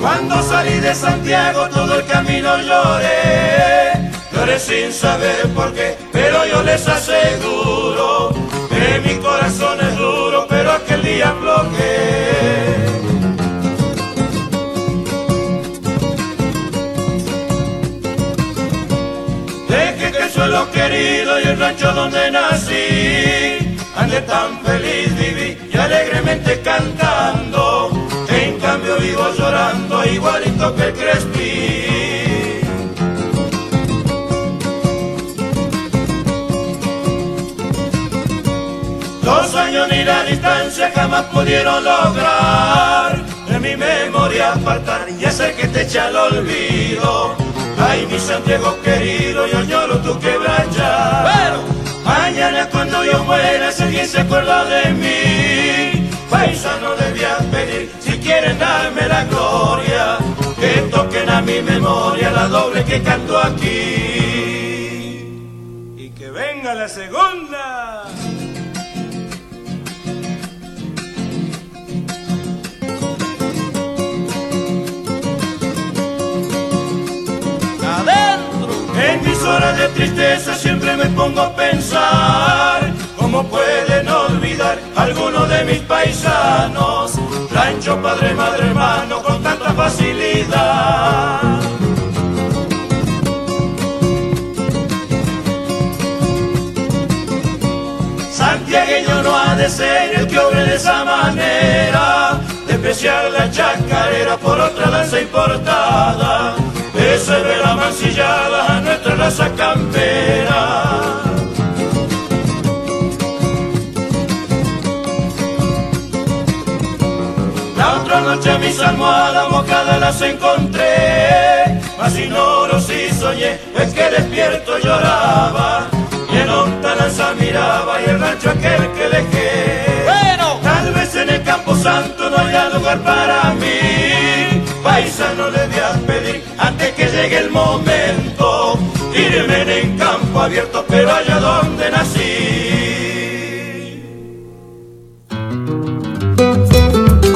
Cuando salí de Santiago todo el camino lloré, lloré sin saber por qué, pero yo les aseguro que mi corazón es duro, pero aquel día bloqueé. Deje que el suelo querido y el rancho donde nací, ande tan feliz viví y alegremente cantando cambio vivo llorando igualito que el Crespi. Dos años ni la distancia jamás pudieron lograr de mi memoria apartar y hacer que te eche al olvido. Ay, mi Santiago querido, yo añoro tu quebracha. Pero mañana cuando yo muera, si alguien se acuerda de mí, paisano le voy a pedir quieren la gloria, que toquen a mi memoria la doble que canto aquí. Y que venga la segunda. Adentro. En mis horas de tristeza siempre me pongo a pensar cómo pueden olvidar algunos de mis paisanos, rancho, padre, madre, hermano, con tanta facilidad. Santiagueño no ha de ser el que obre de esa manera, despreciar la chacarera por otra lanza importada, ese de la a nuestra raza campera. Noche mis almohadas mojadas las encontré, más ignoros y soñé, es que despierto lloraba, y en lontananza miraba y el rancho aquel que dejé. Bueno, tal vez en el Campo Santo no haya lugar para mí, paisano le voy a pedir antes que llegue el momento, irme en campo abierto, pero allá donde nací.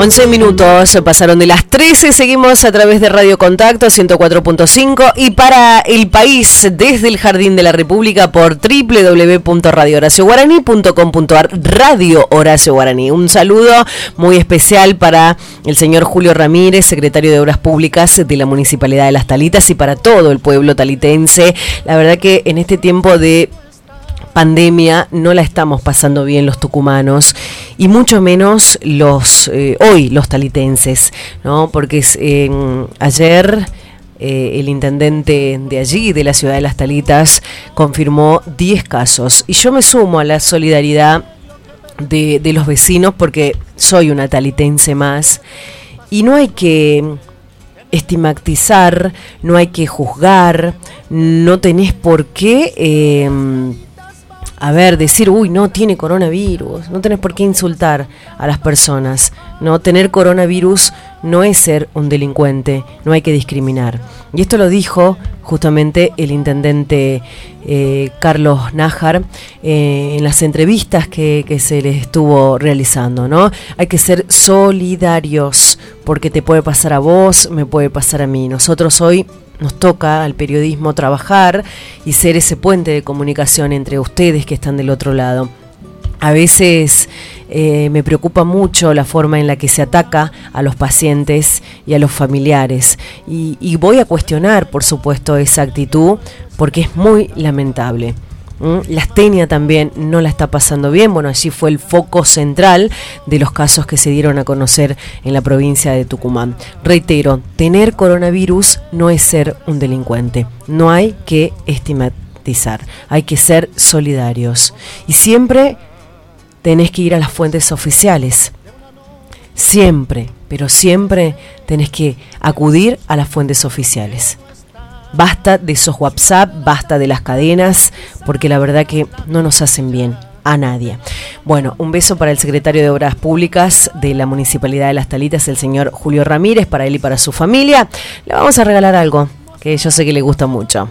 11 minutos pasaron de las 13, seguimos a través de Radio Contacto 104.5 y para el país desde el Jardín de la República por www.radiohoracioguaraní.com.ar Radio Horacio Guaraní. Un saludo muy especial para el señor Julio Ramírez, secretario de Obras Públicas de la Municipalidad de Las Talitas y para todo el pueblo talitense. La verdad que en este tiempo de pandemia no la estamos pasando bien los tucumanos y mucho menos los eh, hoy los talitenses, ¿no? Porque ayer eh, el intendente de allí, de la ciudad de Las Talitas, confirmó 10 casos y yo me sumo a la solidaridad de, los vecinos porque soy una talitense más y no hay que estigmatizar, no hay que juzgar, no tenés por qué eh, a ver, decir, uy, no tiene coronavirus, no tenés por qué insultar a las personas. No tener coronavirus no es ser un delincuente, no hay que discriminar. Y esto lo dijo justamente el intendente eh, Carlos Nájar eh, en las entrevistas que, que se les estuvo realizando, ¿no? Hay que ser solidarios, porque te puede pasar a vos, me puede pasar a mí. Nosotros hoy nos toca al periodismo trabajar y ser ese puente de comunicación entre ustedes que están del otro lado. A veces eh, me preocupa mucho la forma en la que se ataca a los pacientes y a los familiares. Y, y voy a cuestionar, por supuesto, esa actitud porque es muy lamentable. ¿Mm? La Astenia también no la está pasando bien. Bueno, allí fue el foco central de los casos que se dieron a conocer en la provincia de Tucumán. Reitero, tener coronavirus no es ser un delincuente. No hay que estigmatizar, hay que ser solidarios. Y siempre tenés que ir a las fuentes oficiales. Siempre, pero siempre tenés que acudir a las fuentes oficiales. Basta de esos WhatsApp, basta de las cadenas, porque la verdad que no nos hacen bien. a nadie. Bueno, un beso para el secretario de Obras Públicas de la Municipalidad de Las Talitas, el señor Julio Ramírez, para él y para su familia. Le vamos a regalar algo que yo sé que le gusta mucho.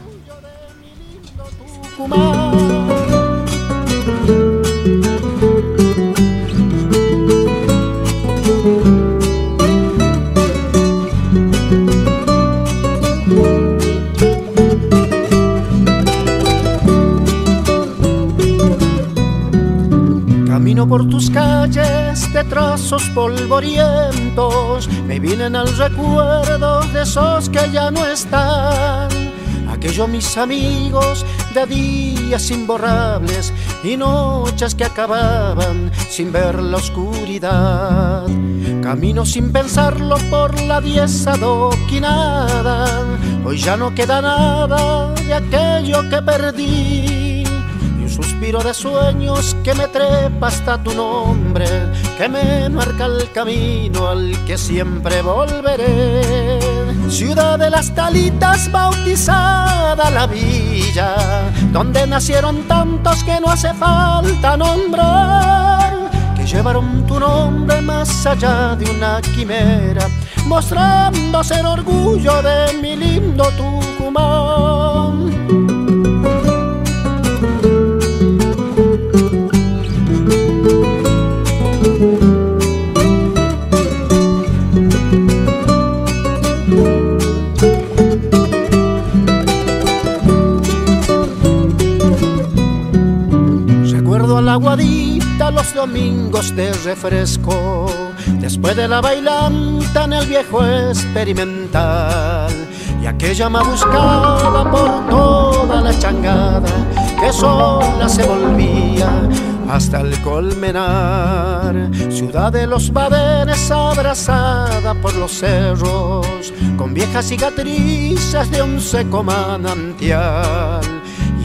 Por tus calles de trazos polvorientos, me vienen al recuerdo de esos que ya no están. Aquellos mis amigos de días imborrables y noches que acababan sin ver la oscuridad. Camino sin pensarlo por la diez adoquinada, hoy ya no queda nada de aquello que perdí suspiro de sueños que me trepa hasta tu nombre, que me marca el camino al que siempre volveré. Ciudad de las talitas bautizada la villa, donde nacieron tantos que no hace falta nombrar, que llevaron tu nombre más allá de una quimera, mostrando ser orgullo de mi lindo Tucumán. Aguadita los domingos de refresco, después de la bailanta en el viejo experimental, y aquella buscada por toda la changada, que sola se volvía hasta el colmenar, ciudad de los badenes abrazada por los cerros, con viejas cicatrices de un seco manantial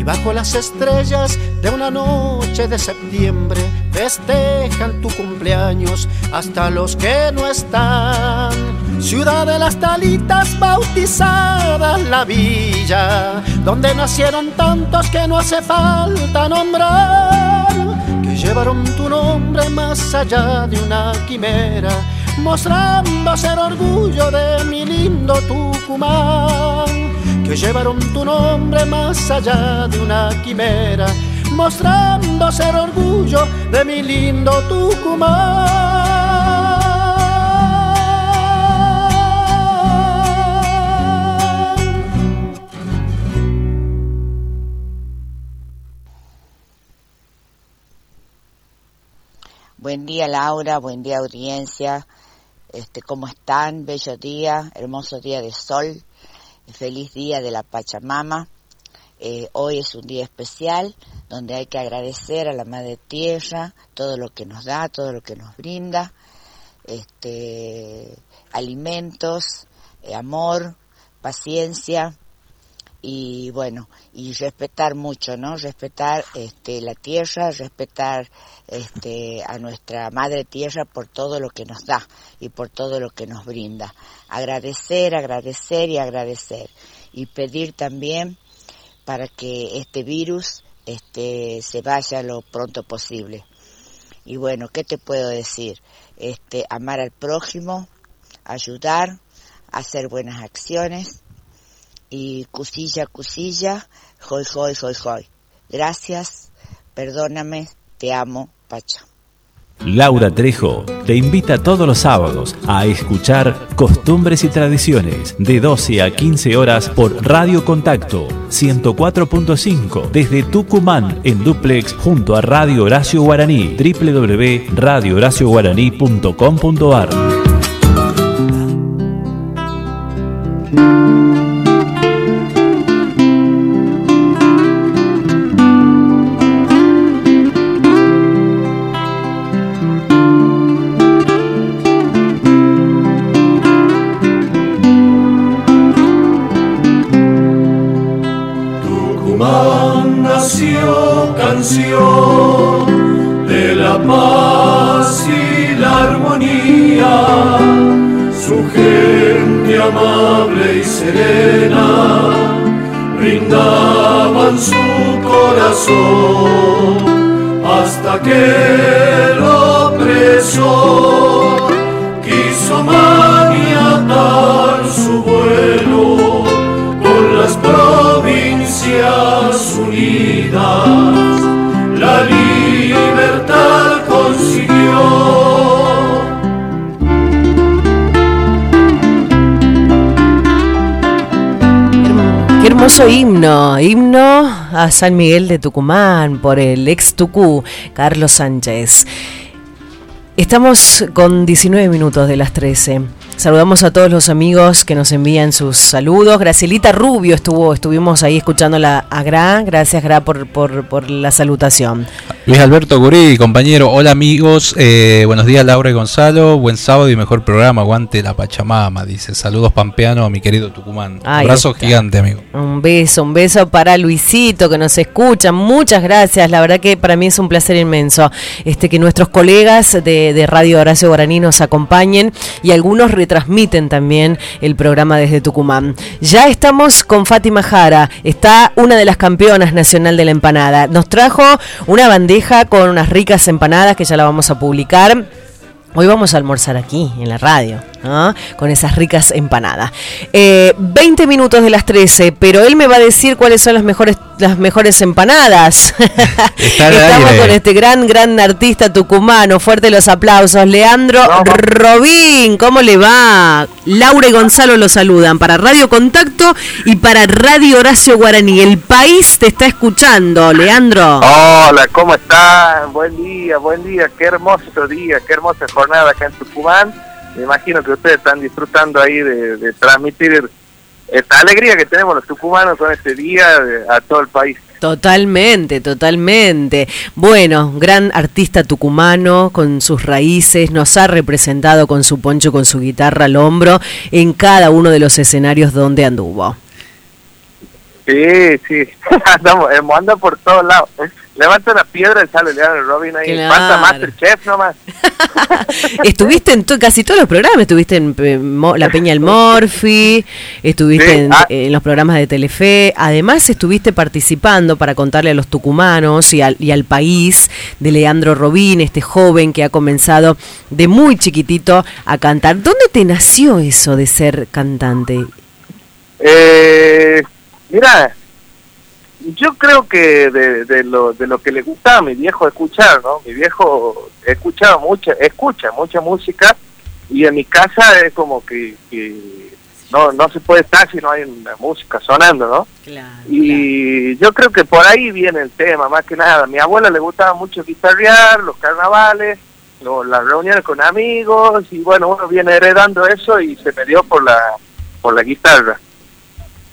y bajo las estrellas de una noche de septiembre festejan tu cumpleaños hasta los que no están. Ciudad de las talitas bautizadas, la villa, donde nacieron tantos que no hace falta nombrar, que llevaron tu nombre más allá de una quimera, mostrando ser orgullo de mi lindo Tucumán que llevaron tu nombre más allá de una quimera, mostrando ser orgullo de mi lindo Tucumán. Buen día Laura, buen día audiencia. Este, ¿cómo están? Bello día, hermoso día de sol feliz día de la Pachamama. Eh, hoy es un día especial donde hay que agradecer a la Madre Tierra todo lo que nos da, todo lo que nos brinda, este, alimentos, eh, amor, paciencia, y bueno, y respetar mucho, ¿no? Respetar este, la tierra, respetar este, a nuestra madre tierra por todo lo que nos da y por todo lo que nos brinda. Agradecer, agradecer y agradecer. Y pedir también para que este virus este, se vaya lo pronto posible. Y bueno, ¿qué te puedo decir? Este, amar al prójimo, ayudar, hacer buenas acciones y cusilla, cusilla, joy, joy, joy, joy. Gracias, perdóname, te amo, Pacha. Laura Trejo te invita todos los sábados a escuchar Costumbres y Tradiciones de 12 a 15 horas por Radio Contacto 104.5 desde Tucumán en duplex junto a Radio Horacio Guaraní www.radiohoracioguaraní.com.ar brindaban su corazón hasta hasta que el opresor quiso maniatar su vuelo con las provincias unidas. La libertad consiguió. Qué hermoso himno, himno a San Miguel de Tucumán por el ex Tucú, Carlos Sánchez. Estamos con 19 minutos de las 13. Saludamos a todos los amigos que nos envían sus saludos. Gracielita Rubio estuvo, estuvimos ahí escuchándola a Gra. Gracias, Gra, por, por, por la salutación. Luis Alberto Gurí, compañero. Hola, amigos. Eh, buenos días, Laura y Gonzalo. Buen sábado y mejor programa. Aguante la Pachamama, dice. Saludos, Pampeano, mi querido Tucumán. Ahí Abrazo está. gigante, amigo. Un beso, un beso para Luisito que nos escucha. Muchas gracias. La verdad que para mí es un placer inmenso este que nuestros colegas de, de Radio Horacio Guaraní nos acompañen y algunos retransmiten también el programa desde Tucumán. Ya estamos con Fátima Jara. Está una de las campeonas nacional de la empanada. Nos trajo una bandeja con unas ricas empanadas que ya la vamos a publicar. Hoy vamos a almorzar aquí, en la radio, ¿no? con esas ricas empanadas. Eh, 20 minutos de las 13, pero él me va a decir cuáles son las mejores, las mejores empanadas. Estamos aire. con este gran, gran artista tucumano. Fuerte los aplausos. Leandro Robín, ¿cómo le va? Laura y Gonzalo lo saludan para Radio Contacto y para Radio Horacio Guaraní. El país te está escuchando, Leandro. Hola, ¿cómo están? Buen día, buen día, qué hermoso día, qué hermosa jornada acá en Tucumán. Me imagino que ustedes están disfrutando ahí de, de transmitir esta alegría que tenemos los tucumanos con este día a todo el país. Totalmente, totalmente. Bueno, gran artista tucumano con sus raíces, nos ha representado con su poncho, con su guitarra al hombro en cada uno de los escenarios donde anduvo. Sí, sí, andamos, andado por todos lados. Levanta una piedra y sale Leandro Robin ahí. Claro. Falta Masterchef nomás. estuviste en to- casi todos los programas, estuviste en eh, Mo- La Peña El Morphy, estuviste Sí, en, ah. en los programas de Telefe, además estuviste participando para contarle a los tucumanos y al, y al país de Leandro Robín, este joven que ha comenzado de muy chiquitito a cantar. ¿Dónde te nació eso de ser cantante? Eh, mira, yo creo que de, de lo, de lo que le gustaba a mi viejo escuchar, ¿no? Mi viejo escuchaba mucha, escucha mucha música y en mi casa es como que, que no, no se puede estar si no hay una música sonando, ¿no? Y yo creo que por ahí viene el tema, más que nada. A mi abuela le gustaba mucho guitarrear, los carnavales, lo- las reuniones con amigos, y bueno, uno viene heredando eso y se me dio por la, por la guitarra.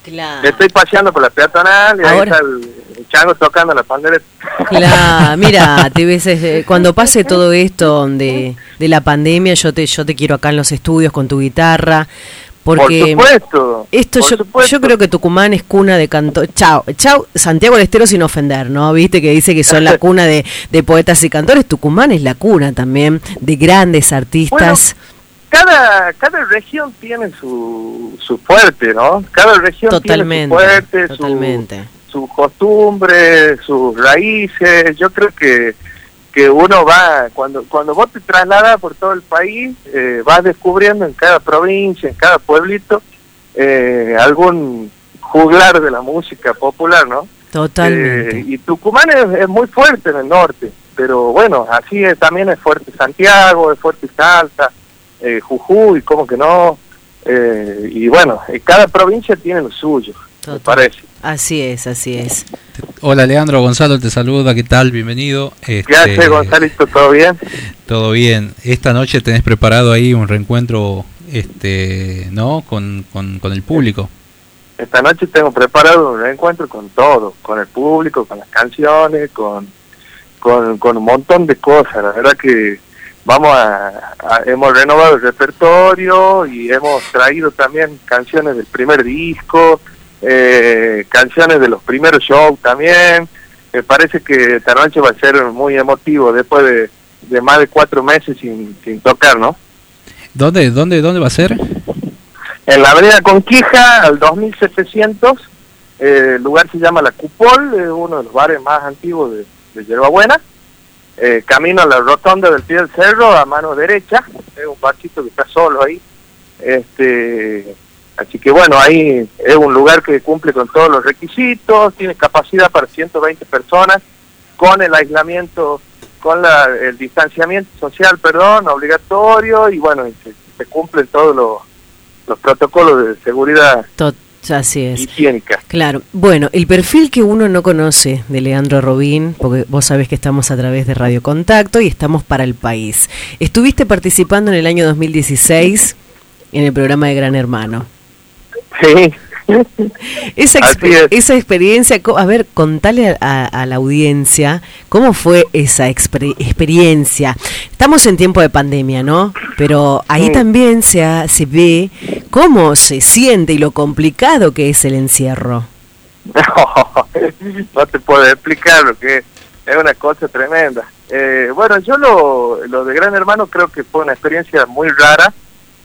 Claro. Me estoy paseando por la peatonal y ahí Ahora. está el, el chango tocando la pandereta. Claro, mira, te ves, eh, cuando pase todo esto de, de la pandemia, yo te, yo te quiero acá en los estudios con tu guitarra, porque por supuesto. esto por yo, supuesto. yo creo que Tucumán es cuna de canto. Chao, chao, Santiago del Estero sin ofender, ¿no? Viste que dice que son la cuna de, de poetas y cantores. Tucumán es la cuna también de grandes artistas. Cada cada región tiene su, su fuerte, ¿no? Cada región Totalmente, tiene su fuerte, su- sus costumbres, sus raíces. Yo creo que que uno va cuando cuando vos te trasladas por todo el país, eh, vas descubriendo en cada provincia, en cada pueblito eh, algún juglar de la música popular, ¿no? Totalmente. Eh, y Tucumán es, es muy fuerte en el norte, pero bueno, así es, también es fuerte Santiago, es fuerte Salta, eh, Jujuy, como que no. Eh, y bueno, eh, cada provincia tiene lo suyo, me parece. Así es, así es. Hola, Leandro. Gonzalo te saluda. ¿Qué tal? Bienvenido. ¿Qué Este, hace Gonzalito? ¿Todo bien? Todo bien. Esta noche tenés preparado ahí un reencuentro, este, ¿no? Con, con, con el público. Esta noche tengo preparado un reencuentro con todo, con el público, con las canciones, con, con, con un montón de cosas. La verdad que vamos a, a- hemos renovado el repertorio y hemos traído también canciones del primer disco, eh, canciones de los primeros shows también. Me parece que esta noche va a ser muy emotivo después de, de más de cuatro meses sin, sin tocar, ¿no? ¿Dónde, dónde, dónde va a ser? En la avenida Conquija, al 2700, eh, el lugar se llama La Cupol, es uno de los bares más antiguos de, de Yerba Buena. Eh, camino a la rotonda del pie del cerro a mano derecha, es un barcito que está solo ahí. Este, así que bueno, ahí es un lugar que cumple con todos los requisitos, tiene capacidad para 120 personas, con el aislamiento, con la, el distanciamiento social, perdón, obligatorio, y bueno, se, se cumplen todos los, los protocolos de seguridad Tot- Así es. higiénica. Claro. Bueno, el perfil que uno no conoce de Leandro Robín, porque vos sabés que estamos a través de Radio Contacto y estamos para el país. Estuviste participando en el año 2016 en el programa de Gran Hermano. Sí. Esa, Así exper- es. esa experiencia, a ver, contale a, a la audiencia cómo fue esa exper- experiencia. Estamos en tiempo de pandemia, ¿no? Pero ahí Sí. también se, ha- se ve cómo se siente y lo complicado que es el encierro. No, no te puedo explicar lo que es, es una cosa tremenda. Eh, bueno, yo lo, lo de Gran Hermano creo que fue una experiencia muy rara.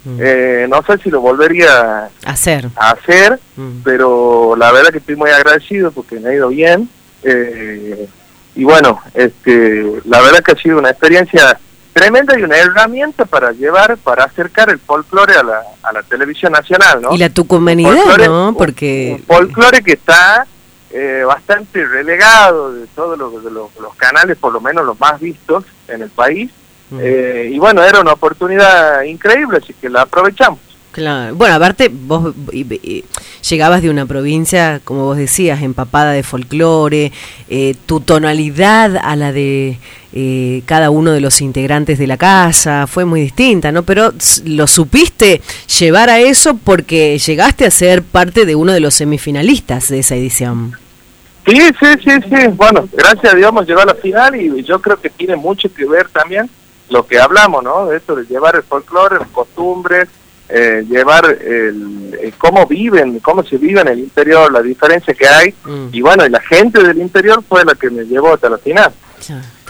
Mm. Eh, no sé si lo volvería Hacer. a hacer, Mm. pero la verdad que estoy muy agradecido porque me ha ido bien. Eh, y bueno, este, la verdad que ha sido una experiencia tremenda y una herramienta para llevar, para acercar el folclore a la, a la televisión nacional, ¿no? Y la tucumanidad, folclore- ¿no? Porque... un folclore que está eh, bastante relegado de todos los, de los, los canales, por lo menos los más vistos en el país. Eh, y bueno, era una oportunidad increíble, así que la aprovechamos. Claro. Bueno, aparte, vos y- y- llegabas de una provincia, como vos decías, empapada de folclore, eh, tu tonalidad a la de eh, cada uno de los integrantes de la casa fue muy distinta, ¿no? Pero lo supiste llevar a eso porque llegaste a ser parte de uno de los semifinalistas de esa edición. Sí, sí, sí, sí. Bueno, gracias a Dios hemos llegado a la final y yo creo que tiene mucho que ver también lo que hablamos, ¿no? De esto de llevar el folclore, las costumbres, eh, llevar el, el cómo viven, cómo se vive en el interior, la diferencia que hay. Mm. Y bueno, y la gente del interior fue la que me llevó hasta la final.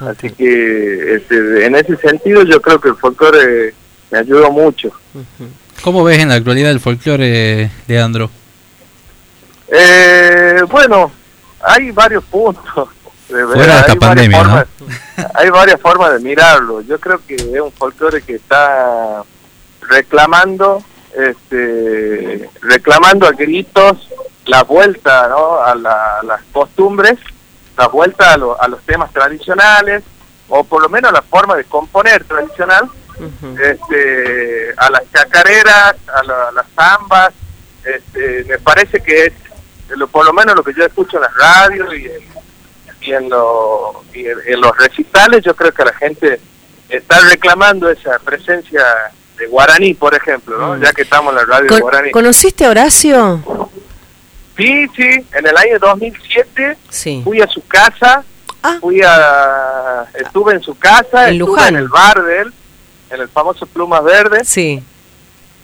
Así que este, en ese sentido yo creo que el folclore me ayudó mucho. ¿Cómo ves en la actualidad el folclore, Leandro? Eh, bueno, hay varios puntos. De verdad, Fuera de esta hay varias pandemia, ¿no? formas- Hay varias formas de mirarlo. Yo creo que es un folclore que está reclamando, este, reclamando a gritos la vuelta ¿no? a, la- a las costumbres, la vuelta a, lo- a los temas tradicionales, o por lo menos la forma de componer tradicional, este, a las chacareras, a, la- a las zambas, este, me parece que es lo- por lo menos lo que yo escucho en las radios y en, y en, lo- y en- los recitales, yo creo que la gente está reclamando esa presencia de guaraní, por ejemplo, ¿no? Mm. ya que estamos en la radio de guaraní. ¿Conociste a Horacio? Sí, sí, en el año 2007 Sí. fui a su casa, Ah, fui a, estuve en su casa, En estuve Luján. en el bar de él, en el famoso Plumas Verdes, sí.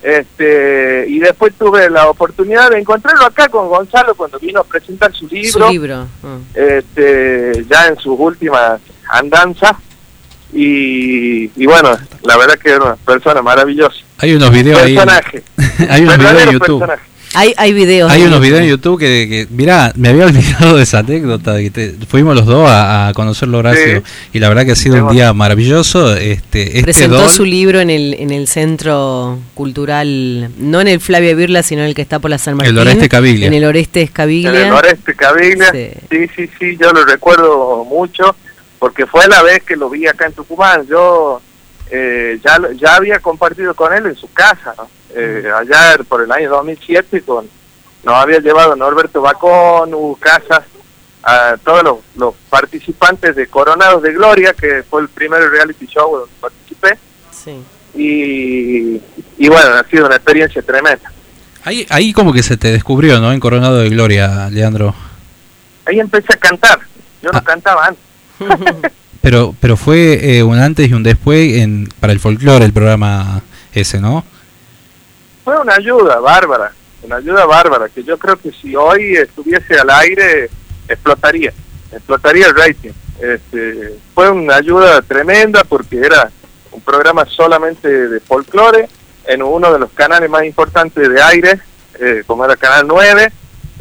Este y después tuve la oportunidad de encontrarlo acá con Gonzalo cuando vino a presentar su libro, Su libro. Mm. este ya en sus últimas andanzas y, y bueno, la verdad que era una persona maravillosa. Hay unos videos ahí. Personaje. Hay unos videos en YouTube. personaje. Hay, hay videos. Hay unos videos en YouTube que, que mirá, me había olvidado de esa anécdota, de que te- fuimos los dos a, a conocerlo Horacio Sí. y la verdad que ha sido un día maravilloso. Este, este Presentó don- su libro en el, en el centro cultural, no en el Flavia Birla, sino en el que está por la San Martín. El Oreste Caviglia. En el Oreste En Escabiglia. el noreste Caviglia. Sí. Sí. sí, sí, yo lo recuerdo mucho porque fue la vez que lo vi acá en Tucumán. Yo eh, ya, lo- ya había compartido con él en su casa, ¿no? Eh, allá por el año 2007 con nos había llevado Norberto Bacón, Hugo Casas, a todos los, los participantes de Coronados de Gloria, que fue el primer reality show donde participé. Sí. Y, y bueno, ha sido una experiencia tremenda. Ahí, ahí como que se te descubrió, ¿no? En Coronado de Gloria, Leandro. Ahí empecé a cantar. Yo no Ah. cantaba antes. Pero, pero fue eh, un antes y un después en, para el folclore el programa ese, ¿no? Fue una ayuda bárbara, una ayuda bárbara, que yo creo que si hoy estuviese al aire, explotaría, explotaría el rating. Este, fue una ayuda tremenda porque era un programa solamente de folclore en uno de los canales más importantes de aire, eh, como era Canal 9,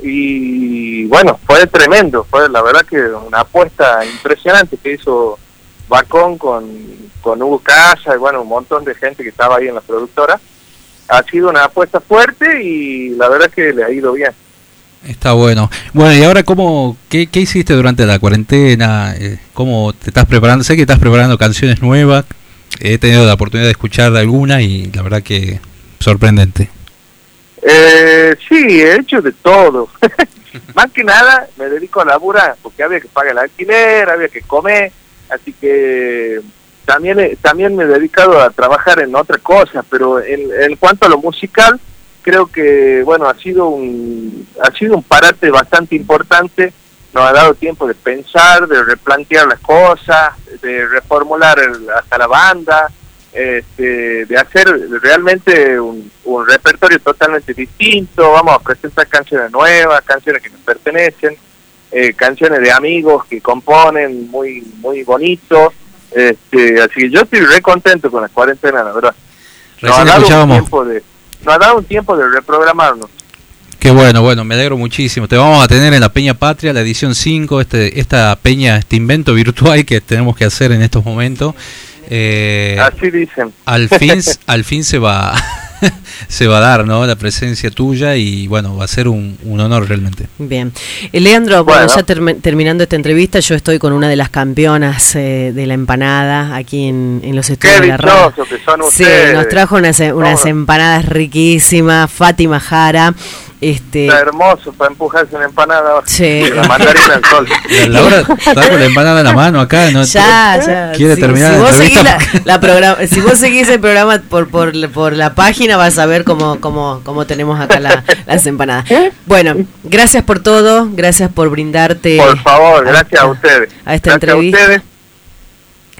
y bueno, fue tremendo, fue la verdad que una apuesta impresionante que hizo Bacón con, con Hugo Casa y bueno, un montón de gente que estaba ahí en la productora. Ha sido una apuesta fuerte y la verdad que le ha ido bien. Está bueno. Bueno, y ahora, ¿cómo, qué, qué hiciste durante la cuarentena? Eh, ¿Cómo te estás preparando? Sé que estás preparando canciones nuevas. He tenido la oportunidad de escuchar alguna y la verdad que sorprendente. Eh, sí, he hecho de todo. Más que nada me dedico a laburar porque había que pagar el alquiler, había que comer, así que también también me he dedicado a trabajar en otra cosa, pero en, en cuanto a lo musical, creo que bueno ha sido un ha sido un parate bastante importante, nos ha dado tiempo de pensar, de replantear las cosas, de reformular el- hasta la banda, este, de hacer realmente un, un repertorio totalmente distinto, vamos a presentar canciones nuevas, canciones que nos pertenecen, eh, canciones de amigos que componen muy muy bonito, este, así que yo estoy re contento con la cuarentena, la verdad. Nos ha dado un tiempo de, nos ha dado un tiempo de reprogramarnos. Qué bueno, bueno, me alegro muchísimo. Te vamos a tener en la Peña Patria, la edición 5, este, esta peña, este invento virtual que tenemos que hacer en estos momentos. Eh, Así dicen. al fin, al fin se va, se va a dar, ¿no? La presencia tuya y bueno, va a ser un, un honor realmente. Bien. Eh, Leandro, bueno, Bueno. ya termi- terminando esta entrevista, yo estoy con una de las campeonas eh, de la empanada aquí en, en los estudios Qué de la radio. dichosos que son Sí, ustedes. nos trajo unas, eh, unas No. empanadas riquísimas, Fátima Jara. Este, Está hermoso para empujarse una empanada. Sí. La mandarina al sol. La Laura está con la empanada en la mano acá, ¿no? Ya, ya. Quiere Si- terminar si la vos seguís entrevista. la- la programa- si vos seguís el programa por, por, por la página, vas a ver cómo, cómo, cómo tenemos acá la- las empanadas. Bueno, gracias por todo, gracias por brindarte. Por favor, a- gracias a ustedes. A esta gracias entrevista. a ustedes.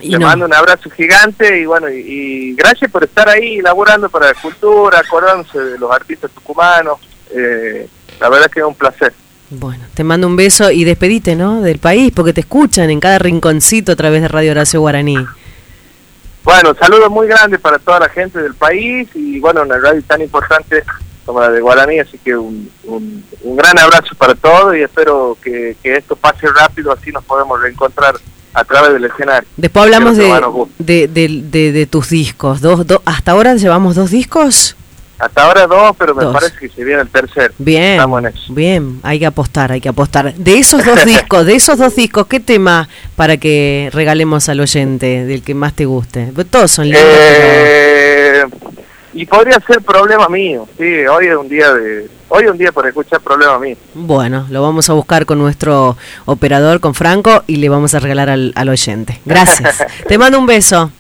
Y Te no- mando un abrazo gigante y bueno, y, y gracias por estar ahí laburando para la cultura, acordándose de los artistas tucumanos. Eh, la verdad es que es un placer. Bueno, te mando un beso y despedite, ¿no? Del país, porque te escuchan en cada rinconcito a través de Radio Horacio Guaraní. Bueno, saludos muy grandes para toda la gente del país y bueno, una radio tan importante como la de Guaraní, así que un, un, un gran abrazo para todos y espero que, que esto pase rápido, así nos podemos reencontrar a través del escenario. Después hablamos de, de- de- de tus discos. Dos, dos, ¿Hasta ahora llevamos dos discos? Hasta ahora dos, pero me Dos. parece que se viene el tercero. Bien, Estamos en eso. bien, hay que apostar, hay que apostar. De esos dos discos, de esos dos discos, ¿qué tema para que regalemos al oyente del que más te guste? Todos son lindos, Eh, y podría ser problema mío, sí, hoy es un día de hoy es un día para escuchar problema mío. bueno, lo vamos a buscar con nuestro operador, con Franco, y le vamos a regalar al, al oyente. Gracias. te mando un beso.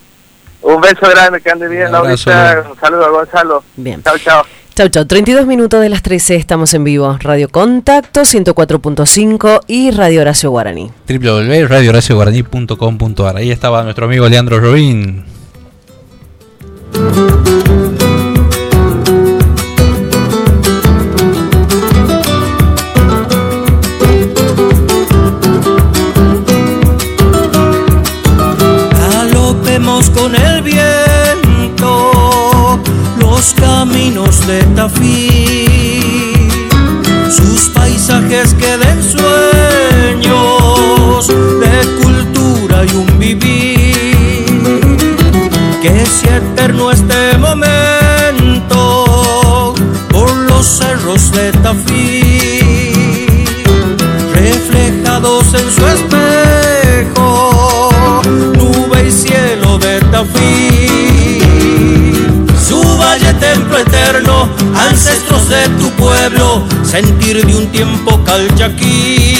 Un beso grande, que ande bien, Laurita, Laura. un saludo a Gonzalo. Bien. Chao, chao. Chau, chau. 32 minutos de las 13 estamos en vivo. Radio Contacto 104.5 y Radio Horacio Guaraní. www.radiohoracioguaraní.com.ar Ahí estaba nuestro amigo Leandro Robín. De sus paisajes que ancestros de tu pueblo, sentir de un tiempo calchaquí.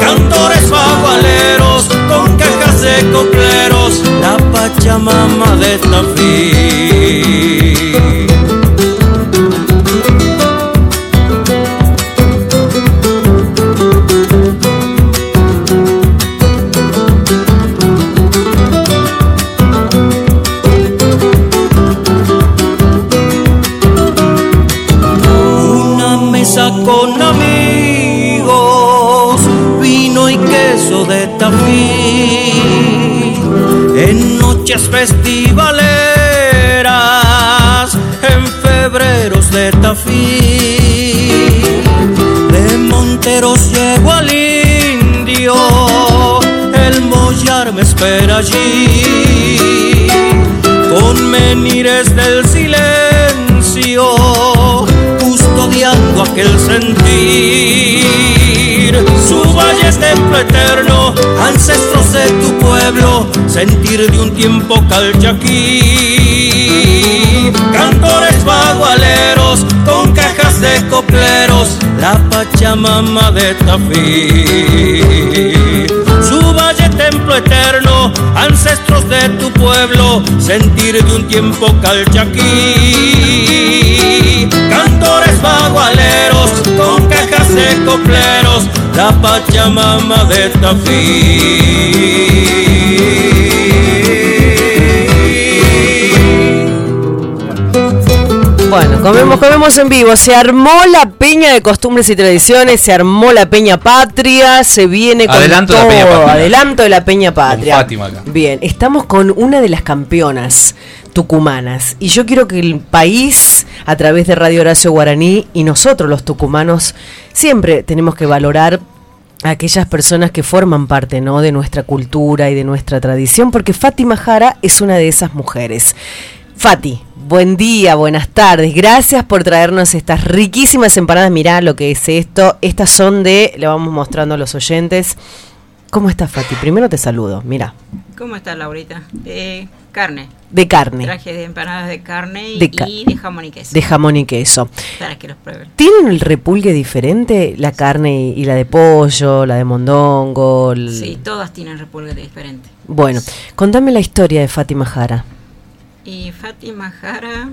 Cantores fagualeros con cajas de copleros, la Pachamama de Tafí. Con amigos, vino y queso de Tafí. En noches festivaleras, en febreros de Tafí. De Monteros llego al indio, el mollar me espera allí, con menires del silencio, aquel sentir. Su valle es templo eterno, ancestros de tu pueblo, sentir de un tiempo calchaquí. Cantores bagualeros con cajas de copleros, la Pachamama de Tafí. Ancestros de tu pueblo, sentir de un tiempo calchaquí. Cantores bagualeros con cajas de copleros, la Pachamama de Tafí. Bueno, comemos, comemos en vivo. Se armó la peña de costumbres y tradiciones, se armó la peña patria, se viene con Adelanto de todo. la Peña Patria. Adelanto de la peña patria. Fátima acá. Bien, estamos con una de las campeonas tucumanas y yo quiero que el país a través de Radio Horacio Guaraní y nosotros los tucumanos siempre tenemos que valorar a aquellas personas que forman parte ¿no? de nuestra cultura y de nuestra tradición, porque Fátima Jara es una de esas mujeres. Fati, buen día, buenas tardes. Gracias por traernos estas riquísimas empanadas. Mirá lo que es esto. Estas son de, le vamos mostrando a los oyentes. ¿Cómo estás, Fati? Primero te saludo. Mira, ¿Cómo está Laurita? De carne. de carne, Traje de empanadas de carne y De ca- y de jamón y queso. de jamón y queso. Para que los prueben. ¿Tienen el repulgue diferente? La carne y, y la de pollo, la de mondongo. el- Sí, todas tienen repulgue diferente. Bueno, contame la historia de Fátima Jara. Y Fátima Jara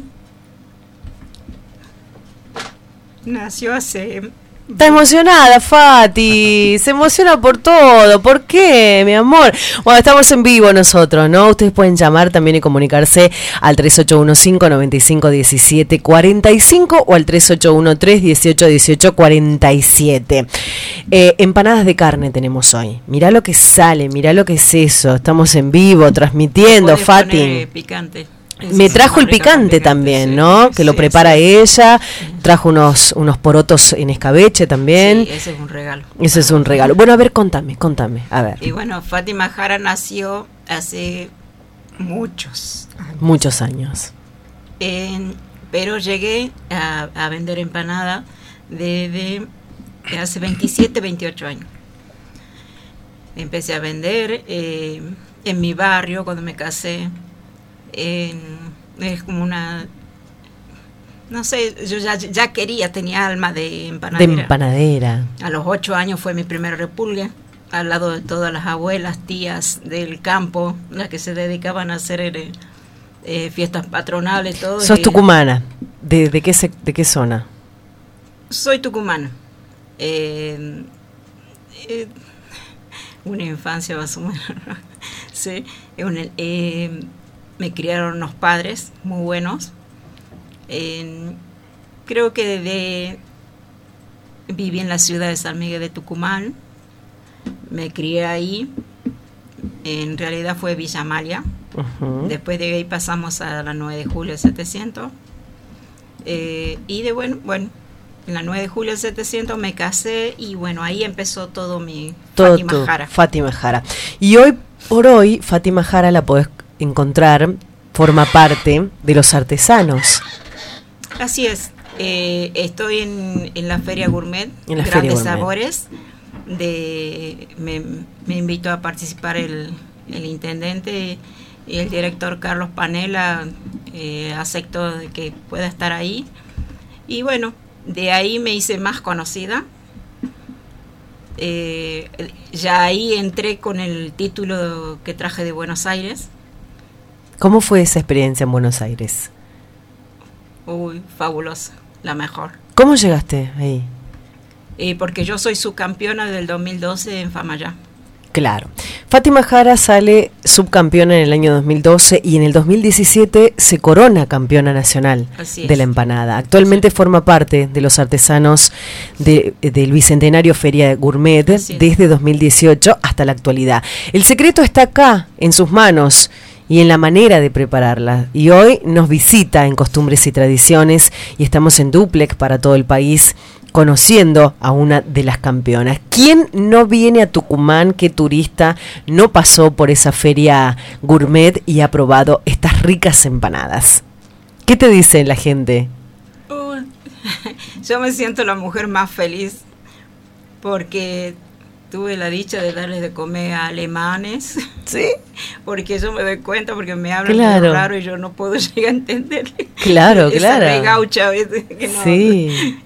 nació hace... Está emocionada, Fati. Se emociona por todo. ¿Por qué, mi amor? Bueno, estamos en vivo nosotros, ¿no? Ustedes pueden llamar también y comunicarse al 3815-9517-45 o al 3813-1818-47. Eh, empanadas de carne tenemos hoy. Mirá lo que sale, mirá lo que es eso. Estamos en vivo, transmitiendo, Fati. poner picante. Me trajo el picante también. ¿no? Que lo prepara ella. Trajo unos, unos porotos en escabeche también. Sí, ese es un regalo. Ese es un regalo. Bueno, a ver, contame, contame. A ver, Y bueno, Fátima Jara nació hace muchos años. muchos años. En- pero llegué a, a vender empanada desde hace 27, 28 años. Empecé a vender eh, en mi barrio cuando me casé. Es como una... No sé, yo ya, ya quería, tenía alma de De empanadera. empanadera. A los ocho años fue mi primer repulgue, al lado de todas las abuelas, tías del campo, las que se dedicaban a hacer eh, eh, fiestas patronales, todo. Sos y- tucumana. ¿De, de, qué, sec- ¿De qué zona? Soy tucumana. Eh, eh, una infancia más o menos. ¿no? sí, una- me criaron unos padres muy buenos. En- creo que desde viví en la ciudad de San Miguel de Tucumán. Me crié ahí. En realidad fue Villa Amalia. Después de ahí pasamos a la 9 de julio 700. Eh, y de bueno, bueno, en la 9 de julio 700 me casé y bueno, ahí empezó todo mi Todo Fátima tu- Jara. Fátima Jara. Y hoy por hoy, Fátima Jara la podés encontrar, forma parte de los artesanos. Así es. Eh, estoy en, en la Feria Gourmet, En la Grandes Feria Gourmet. Sabores. De, me, me invitó a participar el, el intendente y el director Carlos Panela. Eh, aceptó de que pueda estar ahí. Y bueno, de ahí me hice más conocida. Eh, ya ahí entré con el título que traje de Buenos Aires. ¿Cómo fue esa experiencia en Buenos Aires? Uy, fabulosa, la mejor. ¿Cómo llegaste ahí? Eh, porque yo soy subcampeona del 2012 en Famayá. Claro. Fátima Jara sale subcampeona en el año 2012 y en el 2017 se corona campeona nacional de la empanada. Actualmente forma parte de los artesanos de- del Bicentenario Feria Gourmet Así es. desde 2018 hasta la actualidad. El secreto está acá, en sus manos y en la manera de prepararla. Y hoy nos visita en Costumbres y Tradiciones y estamos en duplex para todo el país conociendo a una de las campeonas. ¿Quién no viene a Tucumán? ¿Qué turista no pasó por esa feria gourmet y ha probado estas ricas empanadas? ¿Qué te dice la gente? Uh, yo me siento la mujer más feliz porque tuve la dicha de darles de comer a alemanes. ¿Sí? Porque yo me doy cuenta, porque me hablan Claro. raro y yo no puedo llegar a entender. Claro, Esa claro. Sí.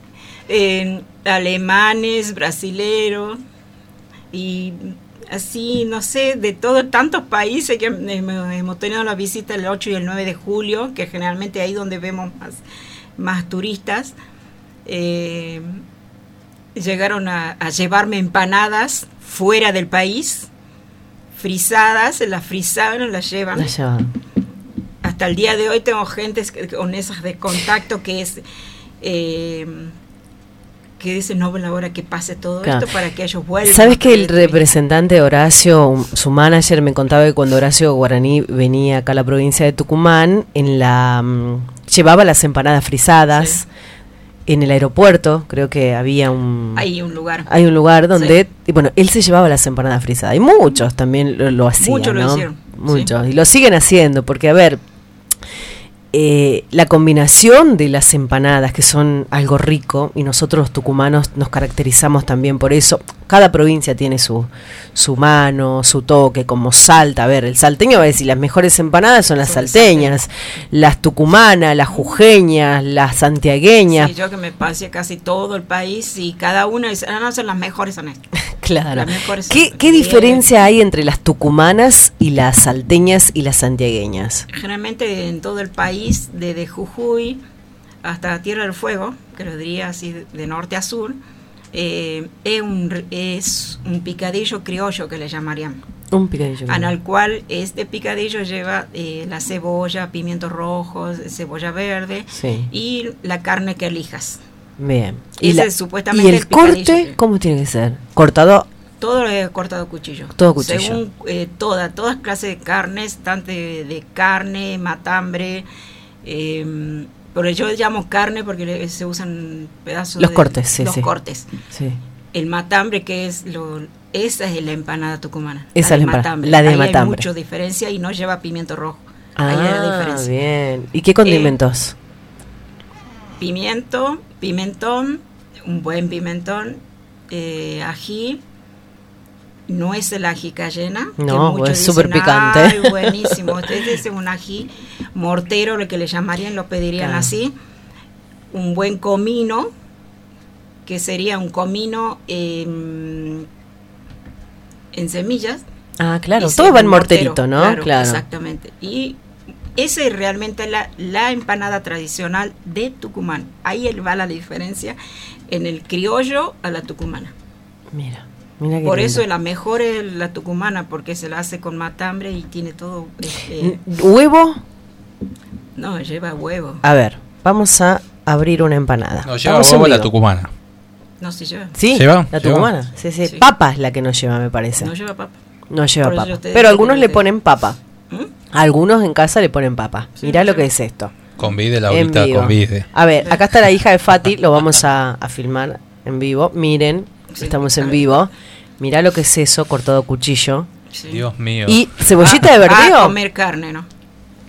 alemanes, brasileros y así, no sé, de todos tantos países que hemos hemos tenido la visita el 8 y el 9 de julio, que generalmente ahí donde vemos más, más turistas. eh, llegaron a, a llevarme empanadas fuera del país, frisadas, las frisaron, las llevan La llevan. hasta el día de hoy tengo gente con esas de contacto que es eh, que dice no ve la hora que pase todo Claro. esto para que ellos vuelvan ¿Sabes que el Porque- representante Horacio, su manager, me contaba que cuando Horacio Guaraní venía acá a la provincia de Tucumán, en la mm, llevaba las empanadas frisadas en el aeropuerto, creo que había un hay un lugar hay un lugar donde y bueno, él se llevaba las empanadas frisadas y muchos también lo, lo hacían, Muchos lo ¿no? hicieron, Muchos y lo siguen haciendo porque a ver, eh, la combinación de las empanadas, que son algo rico, y nosotros los tucumanos nos caracterizamos también por eso. Cada provincia tiene su, su mano, su toque, como Salta. A ver, el salteño va a decir, las mejores empanadas son las salteñas, las tucumanas, las jujeñas, las santiagueñas. Sí, yo que me pasé casi todo el país y cada una dice, ah, no, son las mejores son estas. Claro. Las mejores ¿Qué, qué diferencia hay entre las tucumanas y las salteñas y las santiagueñas? Generalmente en todo el país, desde Jujuy hasta Tierra del Fuego, que lo diría así de norte a sur, eh, es, un, es un picadillo criollo que le llamarían. Un picadillo. en el cual este picadillo lleva eh, la cebolla, pimientos rojos, cebolla verde Sí. y la carne que elijas. Bien. Ese la- es supuestamente ¿Y el, corte cómo tiene que ser? ¿Cortado? Todo lo he cortado cuchillo. Todo cuchillo. Según eh, toda, todas clases de carnes, tanto de, de carne, matambre, eh, pero yo llamo carne porque se usan pedazos Los de- cortes, sí, los sí. cortes. Sí. El matambre que es lo esa es la empanada tucumana. Esa la es de la empa- matambre. la de Ahí matambre. Hay mucha diferencia y no lleva pimiento rojo. Ahí hay la Ah, diferencia. Eh, bien. ¿Y qué condimentos? Pimiento, pimentón, un buen pimentón, eh, ají. No es el ají cayena. que No, muchos es súper picante. "Ay, buenísimo. Este es un ají mortero, lo que le llamarían, lo pedirían Claro. así. Un buen comino, que sería un comino em, en semillas. ah, claro. Todo va en morterito, ¿no? Claro, Exactamente. Y esa es realmente la, la empanada tradicional de Tucumán. Ahí él va la diferencia en el criollo a la tucumana. Mira, mira Por lindo. eso la mejor es la tucumana, porque se la hace con matambre y tiene todo. este, ¿Huevo? no, lleva huevo. A ver, vamos a abrir una empanada. No, lleva Estamos huevo la tucumana. No, sí lleva. ¿Sí? ¿Lleva? La ¿Lleva? tucumana. Sí, sí, Sí. Papa es la que no lleva, me parece. No lleva papa. No lleva Por papa. Pero algunos le ponen papa. ¿Mm? Algunos en casa le ponen papa. Sí, Mirá lo que es esto. Convide, En Laurita, vivo. convide. A ver, acá está la hija de Fati, lo vamos a, a filmar en vivo. Miren, Sí, estamos en vivo. Mirá lo que es eso, cortado cuchillo. Sí. Dios mío. ¿Y cebollita de a verdeo? comer carne, ¿no?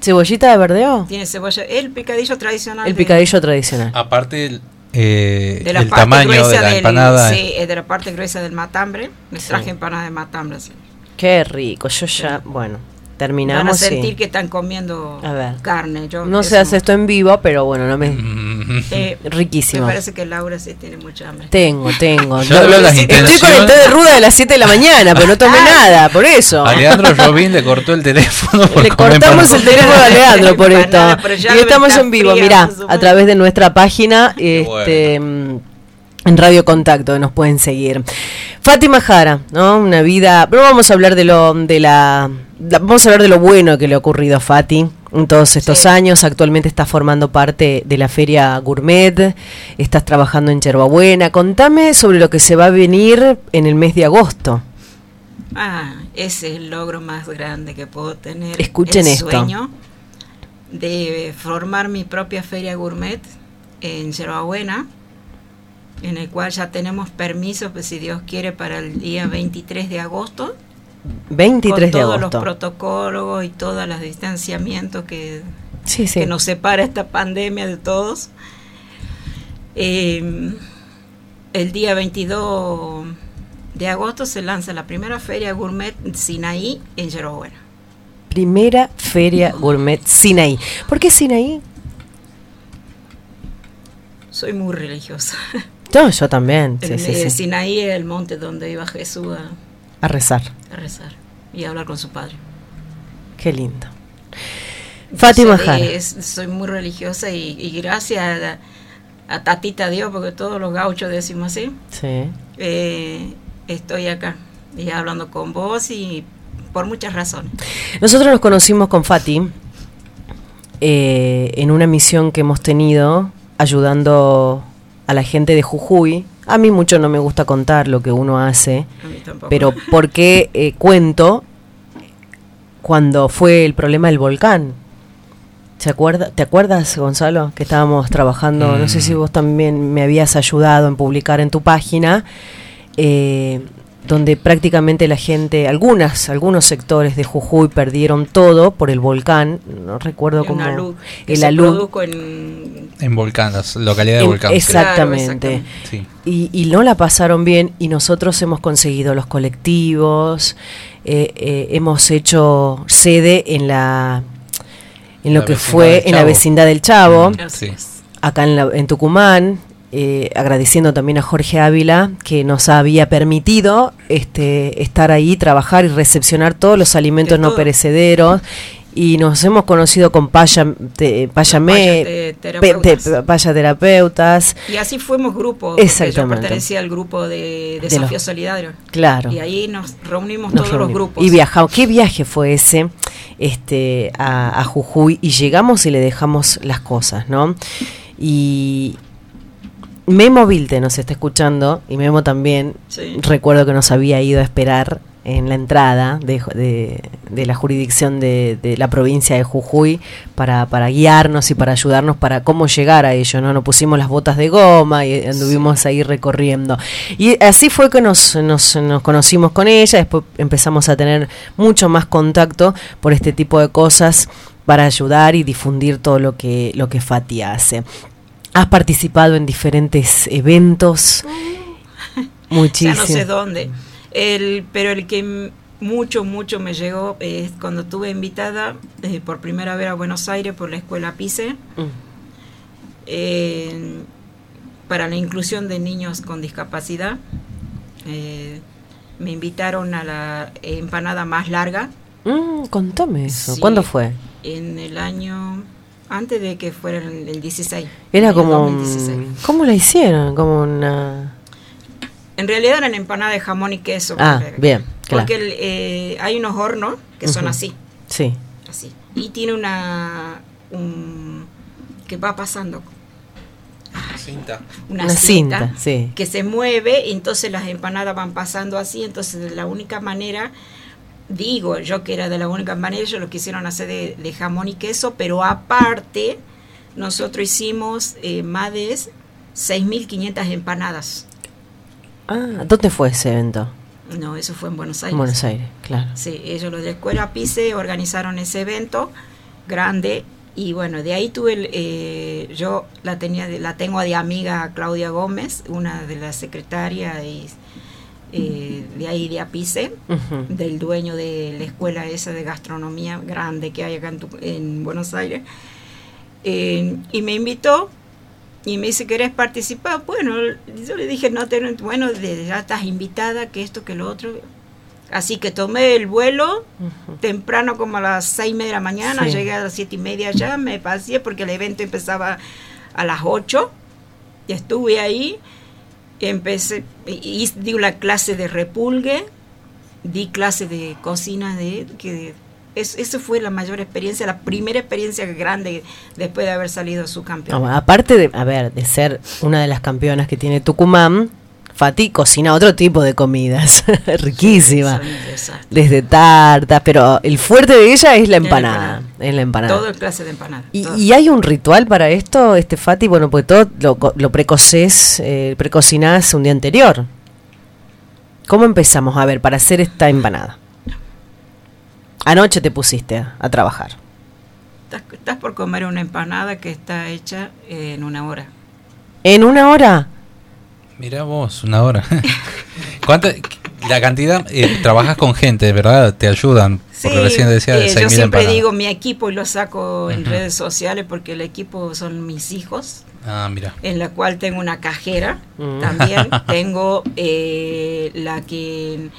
¿Cebollita de verdeo? Tiene cebolla. El picadillo tradicional. El de- picadillo tradicional. Aparte, el, eh, de la el parte tamaño de la del- empanada. sí, es de la parte gruesa del matambre. Les Sí. traje empanada de matambre. sí. Qué rico. Yo ya, bueno, Van a terminamos. sentir y- que están comiendo A ver. carne. Yo, No se hace esto en vivo, pero bueno, no me. Mm, eh, Riquísimo. Me parece que Laura sí tiene mucha hambre. Tengo, tengo. Yo veo las Estoy con el intenciones. té de ruda de las 7 de la mañana, pero no tomé nada, por eso. Alejandro Robín le cortó el teléfono por Le cortamos el teléfono a Leandro por esto. Y no estamos en vivo, fría, mirá, a través de nuestra página, este, mm, en Radio Contacto, nos pueden seguir. Fátima Jara, ¿no? Una vida. Pero vamos a hablar de lo, de la- vamos a hablar de lo bueno que le ha ocurrido a Fati en todos estos Sí. años. Actualmente estás formando parte de la feria Gourmet, estás trabajando en Yerbabuena. Contame sobre lo que se va a venir en el mes de agosto. Ah, ese es el logro más grande que puedo tener. Escuchen el esto. sueño de formar mi propia feria gourmet en Yerbabuena en el cual ya tenemos permiso, pues si Dios quiere, para el día 23 de agosto. 23 con de todos agosto. los protocolos y todos los distanciamientos que, Sí, sí. que nos separa esta pandemia de todos. Eh, el día 22 de agosto se lanza la primera feria gourmet Sinaí en Yerobuena. Primera feria gourmet Sinaí. ¿Por qué Sinaí? Soy muy religiosa. No, yo también. Sí, El- sí, eh, sí. Sinaí es el monte donde iba Jesús a, A rezar. a rezar y a hablar con su padre. Qué lindo. Fátima Entonces, Jara. es- soy muy religiosa y, y gracias a, a Tatita Dios, porque todos los gauchos decimos así, Sí. eh, estoy acá y hablando con vos y por muchas razones. Nosotros nos conocimos con Fati eh, en una misión que hemos tenido ayudando a la gente de Jujuy. A mí mucho no me gusta contar lo que uno hace, A mí tampoco. pero porque eh, cuento cuando fue el problema del volcán. ¿Se acuerda, ¿Te acuerdas, Gonzalo, que estábamos trabajando? No sé si Mm. vos también me habías ayudado en publicar en tu página, eh, donde prácticamente la gente, algunas, algunos sectores de Jujuy perdieron todo por el volcán. No recuerdo cómo. el se alud. produjo en En Volcán, las localidades de En- Volcán. exactamente. Sí. Y, y no la pasaron bien y nosotros hemos conseguido los colectivos, eh, eh, hemos hecho sede en la en lo La que fue en la vecindad del Chavo, Mm, acá en, la- en Tucumán, eh, agradeciendo también a Jorge Ávila que nos había permitido este, estar ahí, trabajar y recepcionar todos los alimentos no perecederos. Y nos hemos conocido con Paya, te- Payamé, Paya te- pe- terapeutas. te- Paya terapeutas. Y así fuimos grupo. porque Yo Exactamente. pertenecía al grupo de De Desafío los- Solidario. Claro. Y ahí nos reunimos Nos todos los grupos. Y viajamos. ¿Qué viaje fue ese este, a, a Jujuy? Y llegamos y le dejamos las cosas, ¿no? Y Memo Vilte nos está escuchando, y Memo también, Sí. recuerdo que nos había ido a esperar en la entrada de, de- de la jurisdicción de, de la provincia de Jujuy para, para guiarnos y para ayudarnos para cómo llegar a ello, ¿no? Nos pusimos las botas de goma y anduvimos ahí recorriendo. Y así fue que nos, nos, nos conocimos con ella, después empezamos a tener mucho más contacto por este tipo de cosas para ayudar y difundir todo lo que, lo que Fati hace. Has participado en diferentes eventos. Muchísimo. Ya no sé dónde. El, pero el que mucho, mucho me llegó es cuando estuve invitada eh, por primera vez a Buenos Aires por la escuela PICE Mm. eh, para la inclusión de niños con discapacidad. Eh, me invitaron a la empanada más larga Mm, contame eso. Sí. ¿Cuándo fue? en el año antes de que fuera el, el 16. Era como... un- 2016. ¿Cómo la hicieron? Como una... En realidad eran empanadas de jamón y queso. Ah, porque- bien, claro. Porque el, eh, hay unos hornos que son así, Sí. así. Y tiene una... Un, que va pasando. Cinta. Una, Una cinta, cinta, sí. que se mueve y entonces las empanadas van pasando así. Entonces de la única manera... Digo yo que era de la única manera, ellos lo quisieron hacer de, de jamón y queso, pero aparte nosotros hicimos eh, más de 6.500 empanadas. Ah, ¿dónde fue ese evento? No, eso fue en Buenos Aires. En Buenos Aires, claro. Sí, ellos los de Escuela PICE organizaron ese evento grande y bueno, de ahí tuve, el, eh, yo la tenía, de- la tengo de amiga Claudia Gómez, una de las secretarias y, eh, de ahí de APICE, del dueño de la escuela esa de gastronomía grande que hay acá en, Tu- en Buenos Aires. Eh, y me invitó y me dice, ¿querés participar? Bueno, yo le dije, no, bueno, de- ya estás invitada, que esto, que lo otro. Así que tomé el vuelo temprano como a las seis y media de la mañana, Sí. llegué a las siete y media ya, me pasé porque el evento empezaba a las ocho y estuve ahí, empecé, y, di una clase de repulgue, di clase de cocina, de que es, eso fue la mayor experiencia, la primera experiencia grande después de haber salido su campeón. Aparte de, a ver, de ser una de las campeonas que tiene Tucumán, Fati cocina otro tipo de comidas, riquísima. Desde tartas, pero el fuerte de ella es la empanada. Es la empanada. Todo clase de empanada. ¿Y, hay un ritual para esto, este Fati? Bueno, pues todo lo, co- lo precoces, eh, precocinás un día anterior. ¿Cómo empezamos a ver para hacer esta empanada? Anoche te pusiste a, a trabajar. Estás, estás por comer una empanada que está hecha en una hora. ¿En una hora? Mira vos, una hora. ¿Cuánta, la cantidad, eh, trabajas con gente, ¿verdad? Te ayudan. Porque recién decía de eh, 6.000 yo siempre empanadas. digo mi equipo y lo saco en redes sociales porque el equipo son mis hijos, Ah, mira. en la cual tengo una cajera Mm. también. tengo eh, la que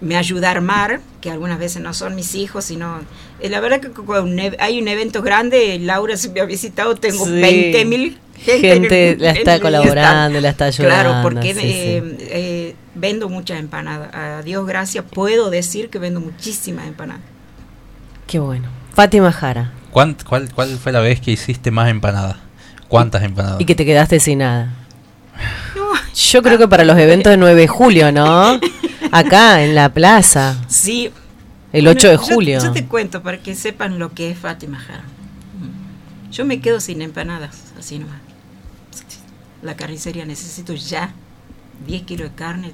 me ayuda a armar, que algunas veces no son mis hijos, sino... eh, la verdad que cuando un hay un evento grande, Laura se me ha visitado, tengo Sí. 20 mil Gente la está en- colaborando, la está ayudando. Claro, porque sí, eh, sí. eh, vendo muchas empanadas. A Dios gracias, puedo decir que vendo muchísimas empanadas. Qué bueno. Fátima Jara. ¿Cuán- cuál, ¿Cuál fue la vez que hiciste más empanadas? ¿Cuántas empanadas? Y que te quedaste sin nada. No, Yo creo que para los eventos de 9 de julio, ¿no? Acá, en la plaza. sí. El 8 de Bueno, yo- julio. Yo, te cuento para que sepan lo que es Fátima Jara. Yo me quedo sin empanadas, así nomás. La carnicería necesito ya 10 kilos de carne.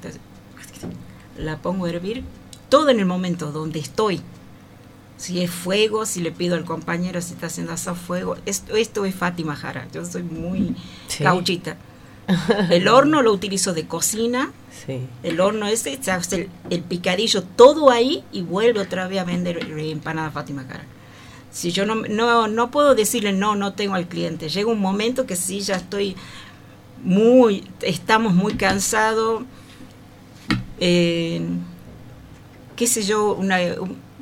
La pongo a hervir todo en el momento donde estoy. Si es fuego, si le pido al compañero si está haciendo asado fuego. Esto, esto es Fátima Jara. Yo soy muy Sí. gauchita. El horno lo utilizo de cocina. Sí. El horno ese, se hace el, el picadillo todo ahí y vuelve otra vez a vender empanada Fátima Cara. Si yo no, no, no puedo decirle no, no tengo al cliente. Llega un momento que sí, ya estoy muy, estamos muy cansados. Eh, qué sé yo, una,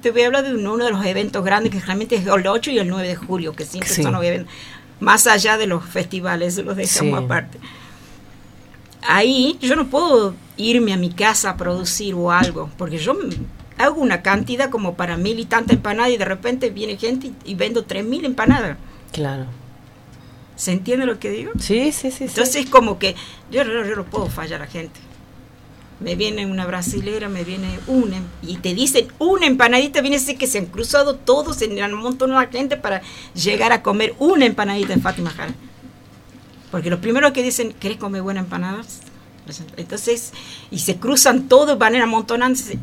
te voy a hablar de uno uno de los eventos grandes que realmente es el 8 y el 9 de julio, que siempre Sí. son los eventos, más allá de los festivales, los dejamos Sí. aparte ahí yo no puedo irme a mi casa a producir o algo, porque yo hago una cantidad como para mil y tanta empanada y de repente viene gente y, y vendo tres mil empanadas. Claro. ¿Se entiende lo que digo? Sí, sí, sí. sí. Entonces es como que yo, yo, yo no puedo fallar a gente. Me viene una brasilera, me viene una, y te dicen una empanadita, viene a decir que se han cruzado todos, se han montado una gente para llegar a comer una empanadita en Fátima Jara. Porque los primeros que dicen, ¿querés comer buena empanada? Entonces, y se cruzan todos, van a amontonándose.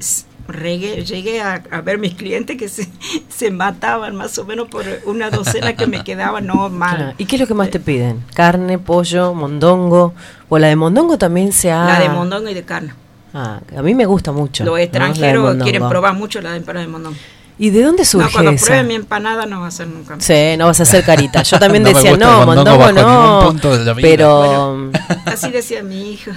Regué- llegué a, a ver mis clientes que se, se mataban más o menos por una docena que me quedaba no mal. Claro. ¿Y qué es lo que más te piden? ¿Carne, pollo, mondongo? ¿O la de mondongo también se ha...? La de mondongo y de carne. Ah, a mí me gusta mucho. Los extranjeros quieren probar mucho la de empanada de mondongo. ¿Y de dónde surge No, cuando esa? prueben mi empanada no va a ser nunca. Sí, no vas a hacer carita. Yo también No decía, no, mondongo no. punto de la vida. Pero... Así decía mi hijo.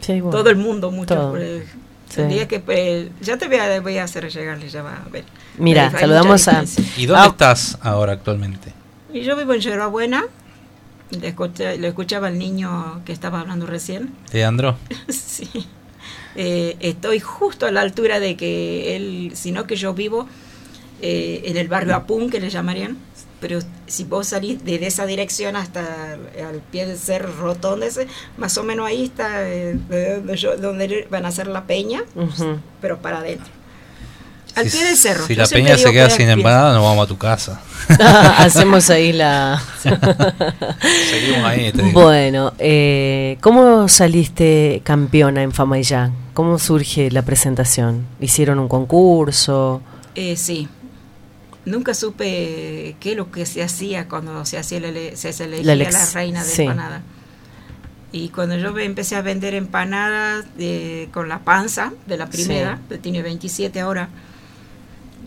Sí, bueno. Todo el mundo, mucho. El- Sí. el día que eh, ya te voy a, voy a hacer llegarle, ya va a ver. Mira, saludamos a-. ¿Y dónde Ah. estás ahora actualmente? Y yo vivo en Yerba Buena. Le, escuché- le escuchaba al niño que estaba hablando recién. Leandro. sí. Eh, estoy justo a la altura de que él, sino que yo vivo eh, en el barrio Apun, que le llamarían. Pero si vos salís desde esa dirección hasta al, pie del cerro rotondo ese, más o menos ahí está eh, de donde, yo- donde van a hacer la peña, pero para adentro. Al Si- pie del cerro. Si Yo la peña se queda que sin empanada, nos vamos a tu casa. Hacemos ahí la... Seguimos ahí, te digo. Bueno, eh, ¿cómo saliste campeona en Fama y Ya? ¿Cómo surge la presentación? ¿Hicieron un concurso? Eh, sí. Nunca supe qué es lo que se hacía cuando se hacía la, se, se elegía La la, reina de sí. empanada. Y cuando yo empecé a vender empanadas de- con la panza de la primera, que tiene 27 ahora,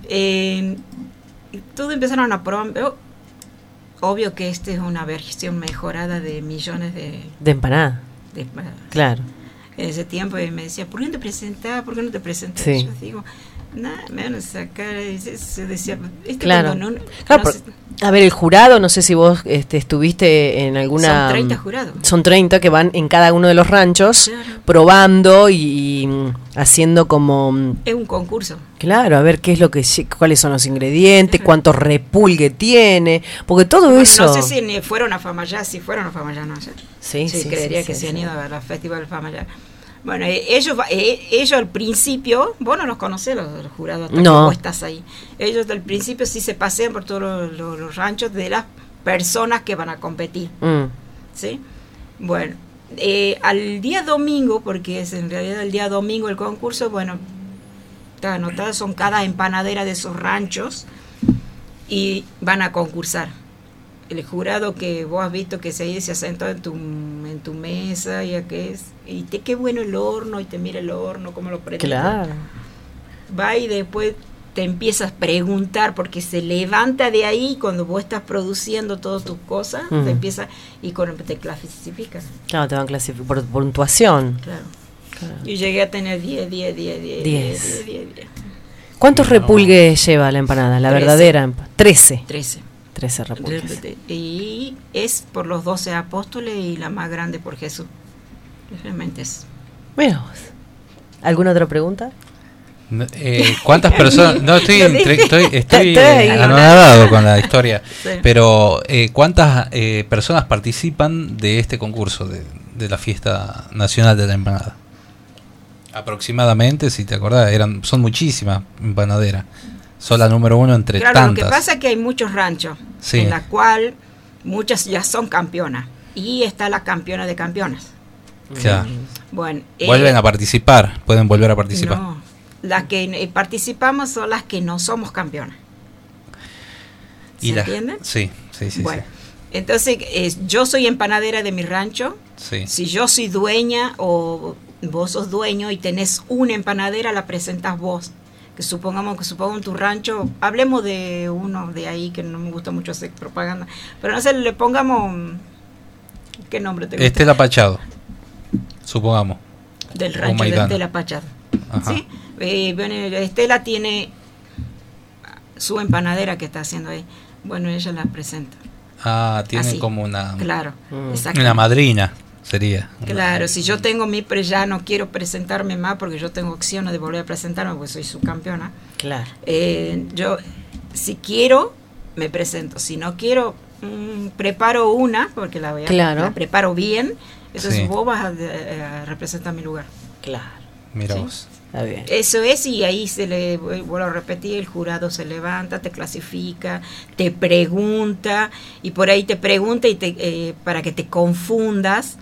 eh, y todos empezaron a probar. oh, obvio que esta es una versión mejorada de millones de, De empanada, de empanadas claro. en ese tiempo y me decía, ¿por qué no te presentás? ¿Por qué no te presentas? Sí. Yo digo, nada, me van a sacar. se, decía, esto Claro. no- Claro, no por- se- A ver, el jurado, no sé si vos este, estuviste en alguna... Son 30 jurados. Son 30 que van en cada uno de los ranchos Claro. probando y, y, mm, haciendo como... mm, Es un concurso. Claro, a ver qué es lo que... cuáles son los ingredientes, cuánto repulgue tiene, porque todo Bueno, eso... No sé si ni fueron a Famayá, si fueron a Famayá, no sé. Sí, sí, creería sí, que sí, se han sí. ido a la Festival Famayá. Bueno, eh, ellos, eh, ellos al principio, vos no los conocés los, los jurados hasta No. que vos estás ahí. Ellos al principio sí se pasean por todos los, los- los ranchos de las personas que van a competir. Mm, ¿sí? Bueno, eh, al día domingo, porque es en realidad el día domingo el concurso, bueno, está anotado, son cada empanadera de esos ranchos y van a concursar. El jurado que vos has visto que se se sentó en tu, en tu mesa y a qué es, y te qué bueno el horno, y te mira el horno, cómo lo prende. claro. Va y después te empiezas a preguntar porque se levanta de ahí cuando vos estás produciendo todas tus cosas, te empieza y con te clasifican. Claro, te van clasificando por puntuación. Claro. Yo llegué a tener 10, 10, 10, 10, 10, Diez. 10, 10, 10. ¿Cuántos repulgues lleva la empanada? La Trece. verdadera empa- 13. 13. 13 repulgues. Y es por los 12 apóstoles y la más grande por Jesús. Realmente es. Mira vos. ¿Alguna otra pregunta? No, eh, ¿Cuántas personas? No, estoy, entre- estoy, estoy Estoy ahí. anonadado con la historia. Sí. Pero, eh, ¿cuántas eh, personas participan de este concurso, de, de la fiesta nacional de la empanada? Aproximadamente, si te acordás, eran, son muchísimas empanaderas. Son la número uno entre Claro, tantas. lo que pasa es que hay muchos ranchos Sí. en la cual muchas ya son campeonas. Y está la campeona de campeonas. Claro. Bueno, eh, Vuelven a participar, pueden volver a participar. No, las que eh, participamos son las que no somos campeonas. y ¿Se la- entiende? Sí, sí, sí. bueno, entonces eh, yo soy empanadera de mi rancho. sí. Sí. Si yo soy dueña o vos sos dueño y tenés una empanadera, la presentas vos. Que supongamos que supongo en tu rancho, hablemos de uno de ahí que no me gusta mucho hacer propaganda, pero no sé, le pongamos ¿qué nombre te gusta? Estela Pachado, supongamos. del rancho de Maidana. Estela Pachado. Ajá. ¿Sí? Eh, bueno, Estela tiene su empanadera que está haciendo ahí. Bueno, ella la presenta. Ah, tiene Así. como una, Claro, Mm. exacto. una madrina, sería. Claro, si yo tengo mi pre ya no quiero presentarme más porque yo tengo opciones de volver a presentarme porque soy subcampeona. Claro. Eh, yo, si quiero, me presento. Si no quiero, mm, preparo una porque la, voy a, Claro. la preparo bien. Entonces Sí. vos vas a, a representar mi lugar. Claro. Mira Sí. vos. Está bien. Eso es, y ahí se le, vuelvo a repetir, el jurado se levanta, te clasifica, te pregunta, y por ahí te pregunta y te, eh, para que te confundas,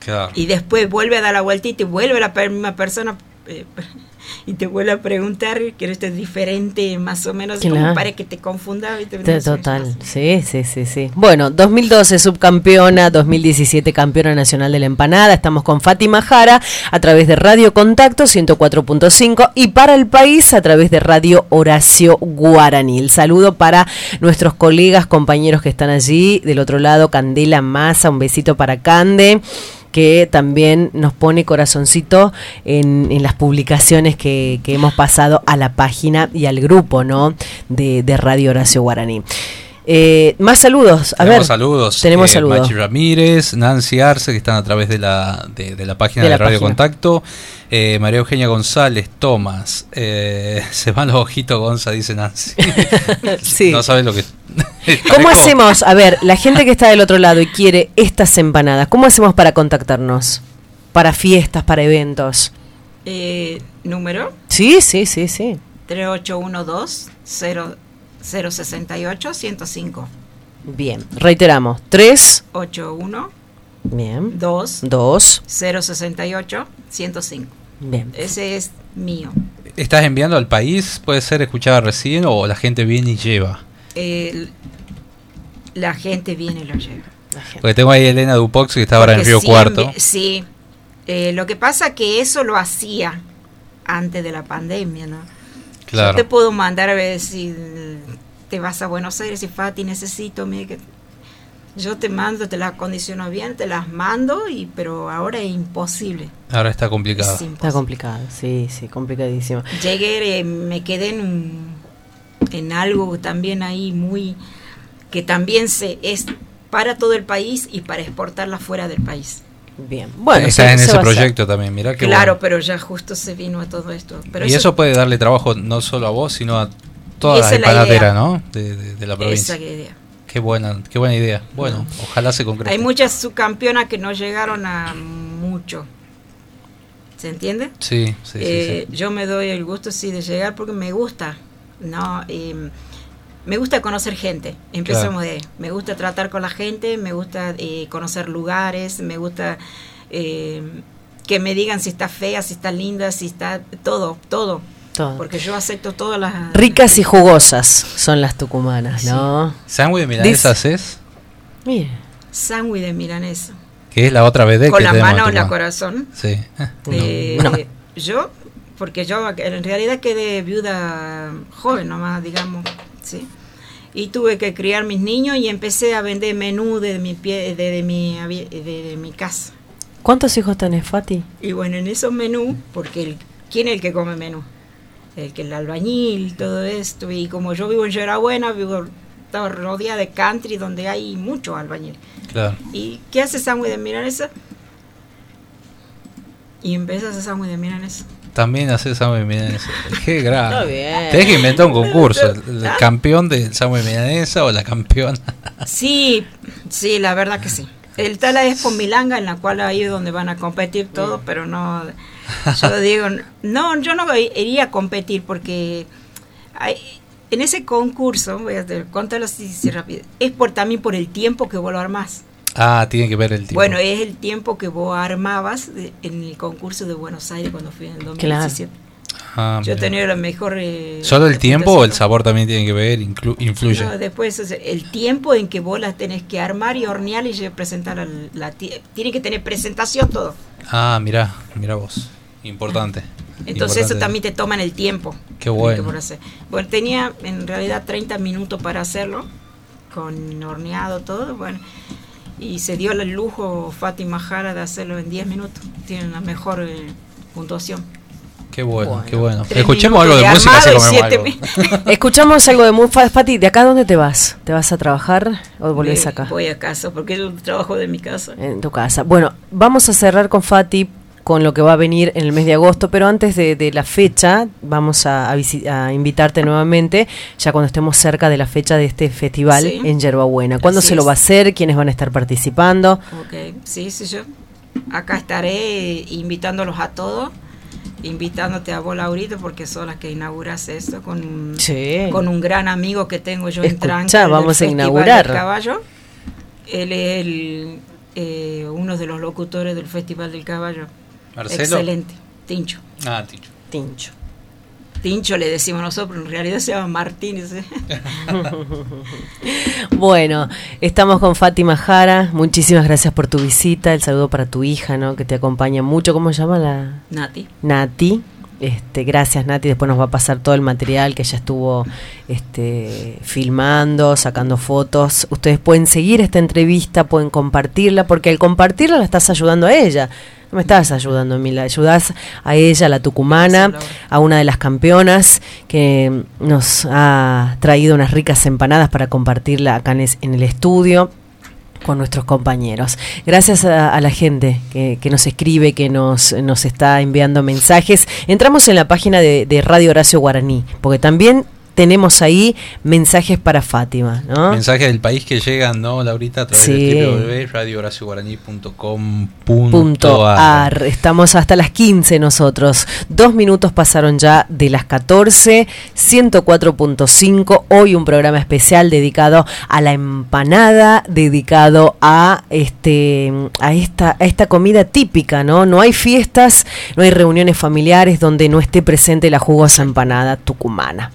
Claro. y después vuelve a dar la vuelta y te vuelve la misma persona eh, y te vuelve a preguntar que esto es diferente, más o menos, Claro. como para que te confunda. ¿viste? Te- Total, sí, sí, sí, sí. Bueno, 2012 subcampeona, 2017 campeona nacional de la empanada. Estamos con Fátima Jara a través de Radio Contacto 104.5 y para el país a través de Radio Horacio Guaraní. El saludo para nuestros colegas, compañeros que están allí. Del otro lado, Candela Massa, un besito para Cande que también nos pone corazoncito en, en las publicaciones que, que hemos pasado a la página y al grupo ¿no? de, de Radio Horacio Guaraní. Eh, más saludos, a tenemos ver. saludos. Tenemos Eh, saludos. Machi Ramírez, Nancy Arce, que están a través de la, de, de la página De de, la Radio página. Contacto. Eh, María Eugenia González, Tomás. eh, se van los ojitos, Gonza, dice Nancy. Sí. No sabes lo que. ¿Cómo hacemos? A ver, la gente que está del otro lado y quiere estas empanadas, ¿cómo hacemos para contactarnos? Para fiestas, para eventos. Eh, número Sí, sí, sí, sí. 3812-068-105. Bien, reiteramos. 3, 81 bien. 2 2, 068 105. Bien. Ese es mío. ¿Estás enviando al país? ¿Puede ser escuchada recién o la gente viene y lleva? El- la gente viene y lo lleva. Porque tengo ahí a Elena Dupox que está ahora en Río sí Cuarto. Sí. Eh, lo que pasa que eso lo hacía antes de la pandemia, ¿no? Claro. Yo te puedo mandar a ver si te vas a Buenos Aires y Fati necesito, mire que yo te mando, te las acondiciono bien, te las mando, y pero ahora es imposible. Ahora está complicado. Es Está complicado, sí, sí, complicadísimo. Llegué, eh, me quedé en, un- en algo también ahí muy que también se es para todo el país y para exportarla fuera del país. Bien, bueno, está en se ese proyecto también, mirá que claro, bueno. pero ya justo se vino a todo esto. Pero y eso puede darle trabajo no solo a vos, sino a toda la idea. ¿no? De, de- de la provincia. esa idea. Qué buena, qué buena idea. Bueno, ojalá se concrete. Hay muchas subcampeonas que no llegaron a mucho. ¿Se entiende? Sí, sí, sí, Eh, sí. Yo me doy el gusto, sí, de llegar porque me gusta. No, me gusta conocer gente. Empezamos de ahí. Me gusta tratar con la gente, me gusta eh, conocer lugares, me gusta eh, que me digan si está fea, si está linda, si está todo, todo. Todo. Porque yo acepto todas las. Ricas y jugosas son las tucumanas, ¿no? Sándwich de milanesas es, Mire. Sándwich de milanesa. que es la otra vez Con que la mano en Tucumán. corazón. Sí. Eh, No. Yo, porque yo en realidad quedé viuda joven nomás, digamos, ¿sí? Y tuve que criar mis niños y empecé a vender menú de mi, pie, de, de mi, de, de mi casa. ¿Cuántos hijos tenés, Fati? Y bueno, en esos menús, porque el, ¿quién es el que come menú? El que el albañil, todo esto. Y como yo vivo en Yerabuena, vivo estaba rodeada de country donde hay muchos albañiles. Claro. ¿Y qué hace sándwich de milanesa? Y empieza a hacer sándwich de milanesa. También haces sándwich de milanesa. Qué grave. Está bien. Tenés que inventar un concurso. El, el campeón del sándwich de milanesa o la campeona. Sí, sí, la verdad que sí. El Tala es por Milanga, en la cual ahí es donde van a competir todo, pero no. Yo digo, no, yo no iría a competir porque hay- en ese concurso, voy a contarlo así, así rápido, es por también por el tiempo que vos lo armás. Ah, tiene que ver el tiempo. Bueno, es el tiempo que vos armabas de- en el concurso de Buenos Aires cuando fui en el 2017. Ah, Yo tenía la mejor. eh, ¿Solo el tiempo o el sabor también tiene que ver? Inclu- influye. No, después o sea, el tiempo en que vos las tenés que armar y hornear y presentar la, ti- tiene que tener presentación todo. Ah, mira, mira vos. Importante. Entonces eso también te toman el tiempo. Qué bueno. por hacer. Bueno, tenía en realidad 30 minutos para hacerlo, con horneado todo, bueno. Y se dio el lujo Fátima Jara de hacerlo en 10 minutos. Tienen la mejor eh, puntuación. Qué bueno, Bueno. qué bueno. Escuchemos algo de, de música así algo. Escuchamos algo de muy fa- Fati, ¿de acá dónde te vas? ¿Te vas a trabajar o volvés Eh, acá? Voy a casa, porque yo trabajo de mi casa. En tu casa. Bueno, vamos a cerrar con Fati con lo que va a venir en el mes de agosto, pero antes de, de la fecha vamos a, a visi- a invitarte nuevamente, ya cuando estemos cerca de la fecha de este festival Sí. en Yerbabuena. ¿Cuándo Así se lo va a hacer? ¿Quiénes van a estar participando? Ok, sí, sí, yo acá estaré invitándolos a todos, invitándote a vos, Laurito, porque son las que inauguras esto con, Sí. con un gran amigo que tengo yo en Tranca, vamos a inaugurar. del Caballo. Él es el, eh, uno de los locutores del Festival del Caballo. Marcelo. Excelente, Tincho. Ah, Ticho. Tincho. Tincho le decimos nosotros, en realidad se llama Martínez. ¿eh? Bueno, estamos con Fátima Jara. Muchísimas gracias por tu visita. El saludo para tu hija, ¿no? Que te acompaña mucho. ¿Cómo se llama la Nati. Nati? Este, gracias Nati, después nos va a pasar todo el material que ella estuvo este, filmando, sacando fotos. Ustedes pueden seguir esta entrevista, pueden compartirla, porque al compartirla la estás ayudando a ella. No me estás ayudando a mí, la ayudas a ella, a la tucumana, a una de las campeonas que nos ha traído unas ricas empanadas para compartirla acá en el estudio con nuestros compañeros. Gracias a, a la gente que, nos escribe, que nos, nos está enviando mensajes. Entramos en la página de, de Radio Horacio Guaraní, porque también tenemos ahí mensajes para Fátima, ¿no? Mensajes del país que llegan, ¿no, Laurita? A través Sí. de www.radiohoracioguaraní.com.ar Punto ar. Estamos hasta las 15 nosotros. Dos minutos pasaron ya de las 14, 104.5. Hoy un programa especial dedicado a la empanada, dedicado a este a esta, a esta comida típica, ¿no? No hay fiestas, no hay reuniones familiares donde no esté presente la jugosa empanada tucumana.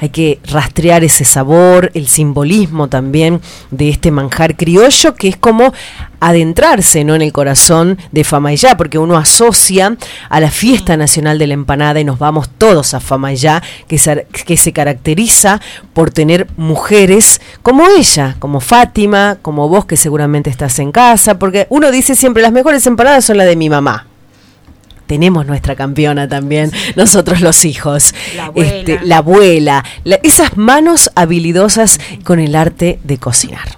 Hay que rastrear ese sabor, el simbolismo también de este manjar criollo que es como adentrarse ¿no? en el corazón de Famayá, porque uno asocia a la fiesta nacional de la empanada y nos vamos todos a Famayá, que se, que se caracteriza por tener mujeres como ella, como Fátima, como vos que seguramente estás en casa, porque uno dice siempre las mejores empanadas son las de mi mamá. Tenemos nuestra campeona también, nosotros los hijos. La abuela. Este, la abuela, la- esas manos habilidosas con el arte de cocinar.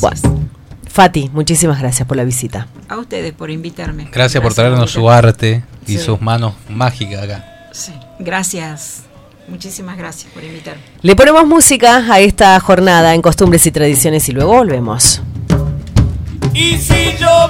Bueno, Fati, muchísimas gracias por la visita. A ustedes por invitarme. Gracias por traernos su arte y Sí. sus manos mágicas acá. Sí, Gracias. Muchísimas gracias por invitarme. Le ponemos música a esta jornada en costumbres y tradiciones y luego volvemos. Y si yo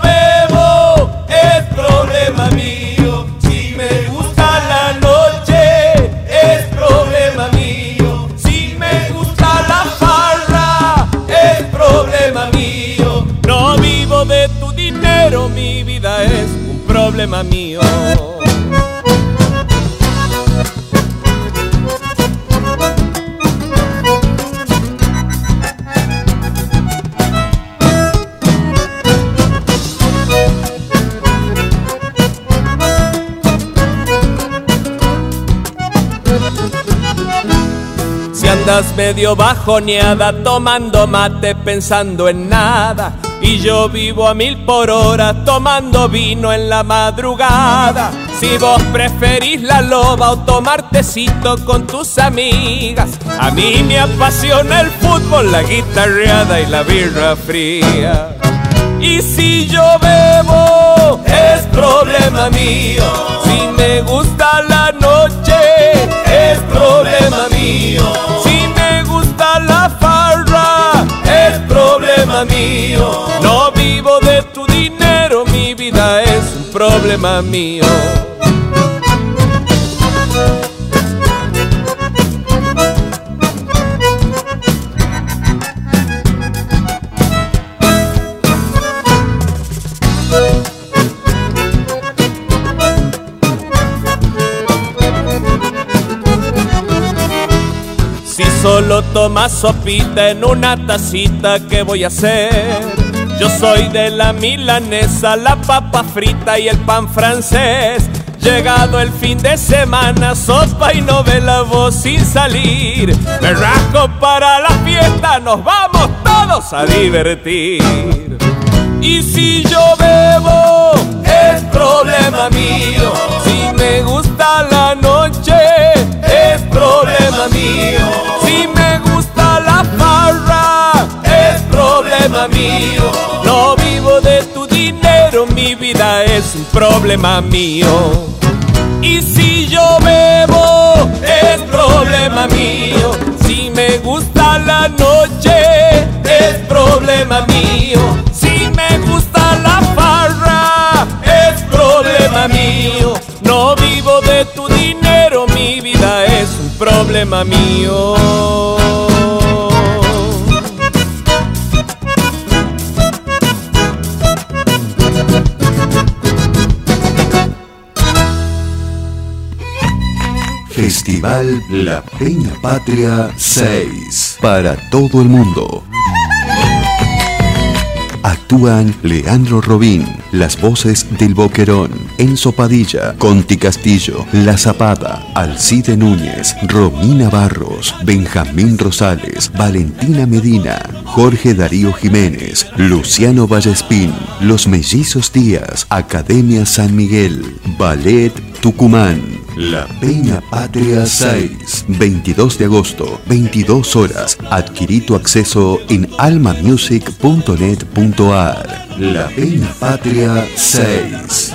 problema mío. Si andas medio bajoneada, tomando mate, pensando en nada. Y yo vivo a mil por hora, tomando vino en la madrugada. Si vos preferís la loba o tomar tecito con tus amigas, a mí me apasiona el fútbol, la guitarreada y la birra fría. Y si yo bebo, es problema mío. Si me gusta la noche, es problema mío. No vivo de tu dinero, mi vida es un problema mío. Solo tomas sopita en una tacita, ¿qué voy a hacer? Yo soy de la milanesa, la papa frita y el pan francés. Llegado el fin de semana, sopa y novela, voz sin salir. Me rasco para la fiesta, nos vamos todos a divertir. Y si yo bebo, es problema mío. Si me gusta la noche, es problema mío. Mío. No vivo de tu dinero, mi vida es un problema mío. Y si yo bebo, es problema mío. Si me gusta la noche, es problema mío. Si me gusta la farra, es problema mío. No vivo de tu dinero, mi vida es un problema mío. Festival La Peña Patria 6 para todo el mundo. Actúan Leandro Robín, las voces del Boquerón, Enzo Padilla, Conti Castillo, La Zapada, Alcide Núñez, Romina Barros, Benjamín Rosales, Valentina Medina, Jorge Darío Jiménez, Luciano Vallespín, Los Mellizos Díaz, Academia San Miguel, Ballet Tucumán, La Peña Patria 6, 22 de agosto, 22 horas. Adquirí tu acceso en almamusic.net.ar. La Peña Patria 6.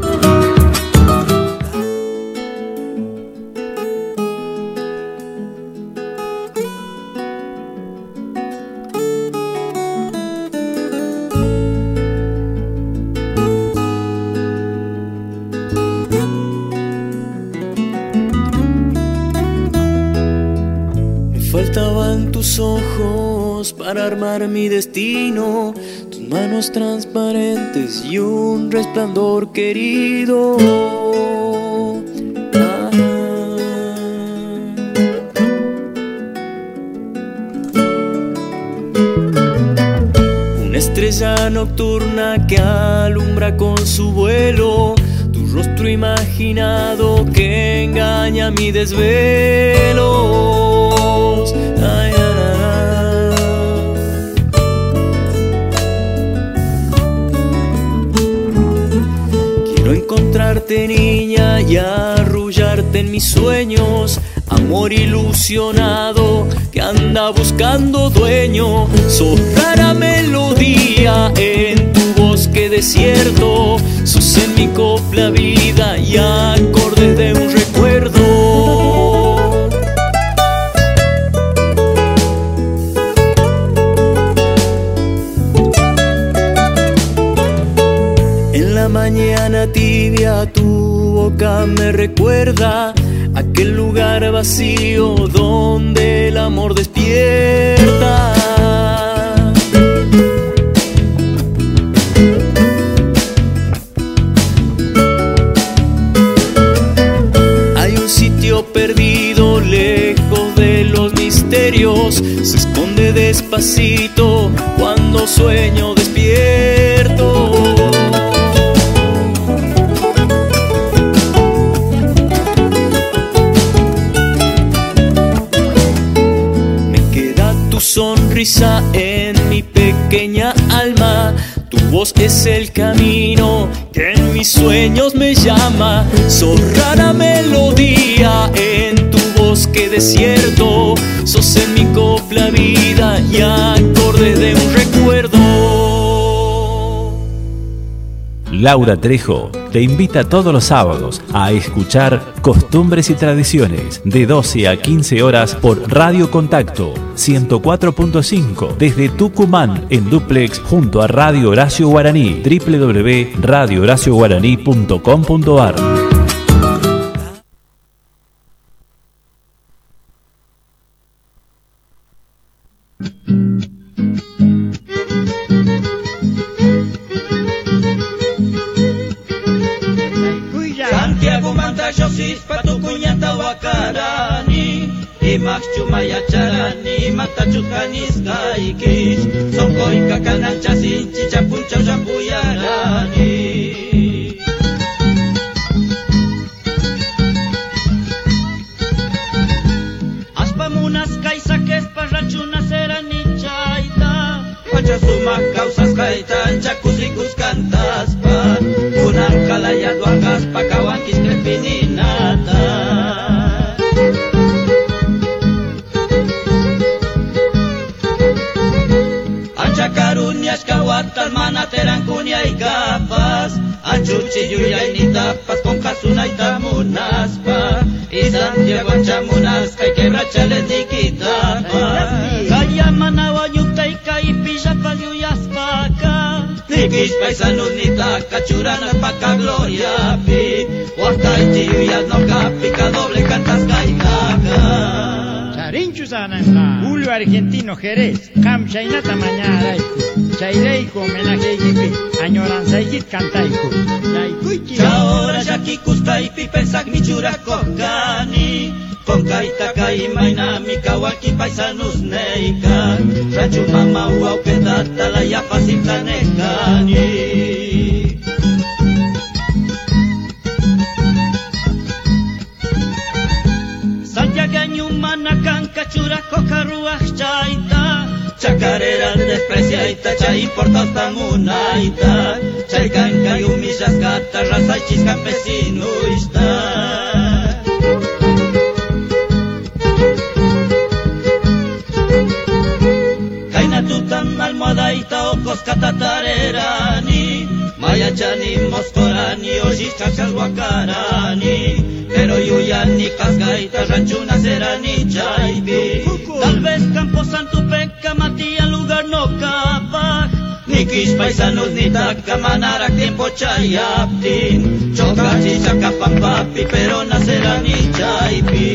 mi destino, tus manos transparentes y un resplandor querido. Ah. Una estrella nocturna que alumbra con su vuelo tu rostro imaginado que engaña mi desvelo. Niña y arrullarte en mis sueños. Amor ilusionado que anda buscando dueño. Sos rara melodía en tu bosque desierto. Sos en mi copla vida y acordes de un recuerdo. Me recuerda aquel lugar vacío donde el amor despierta. Hay un sitio perdido lejos de los misterios, se esconde despacito cuando sueño despierto. Voz es el camino que en mis sueños me llama. Sos rara melodía en tu bosque desierto. Sos en mi copla vida y acorde de un recuerdo. Laura Trejo te invita todos los sábados a escuchar Costumbres y Tradiciones de 12 a 15 horas por Radio Contacto 104.5 desde Tucumán en duplex junto a Radio Horacio Guaraní. www.radiohoracioguaraní.com.ar かかなちゃしんち Txillu jainita, paskon jasuna eta munazpa Izan diagoan txamunaz, kai kebra txaletik itapa Kai amana oaiuta ikai pijapa diuiazpaka Nikiz paisan unita, katxuran apaka gloria pi. Horta itxillu jaznoka, pika doble kantaz gainaka Txarintxu zanan, Julio Argentino Jerez, kamsainata mañara iku mañarayku Chayrayku homenajeykipi añoranzaykit kantayku Yaykuyki Ahora yaki kustaypi pensak mi churakokani Konkaita kaimaynami kawaki paisanus neikan Ranchu mama uaupedata la yapasiplanekani Santiagañu manakan kachurako karuaj Txakareran desprezia eta txai portaztan unaita Txaikan kai umizazka eta razaitxizkan pezinu Kainatutan almohada eta okoz katatarerani. Maiatxani mozkorani ozizkak salbakarani Pero juian ikazgaita rantxuna zerani txaibi. Tal vez campo santu pekam no capaz Ni kish paisanos ni takamanak tiempo chayaptin Chokachi chakapampapi pero nacerani chaypi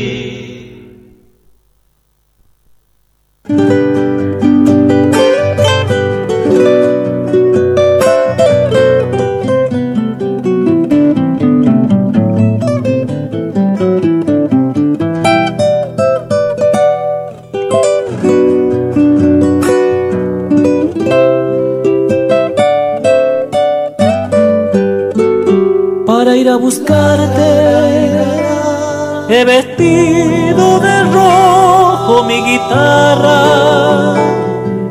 a buscarte. He vestido de rojo mi guitarra,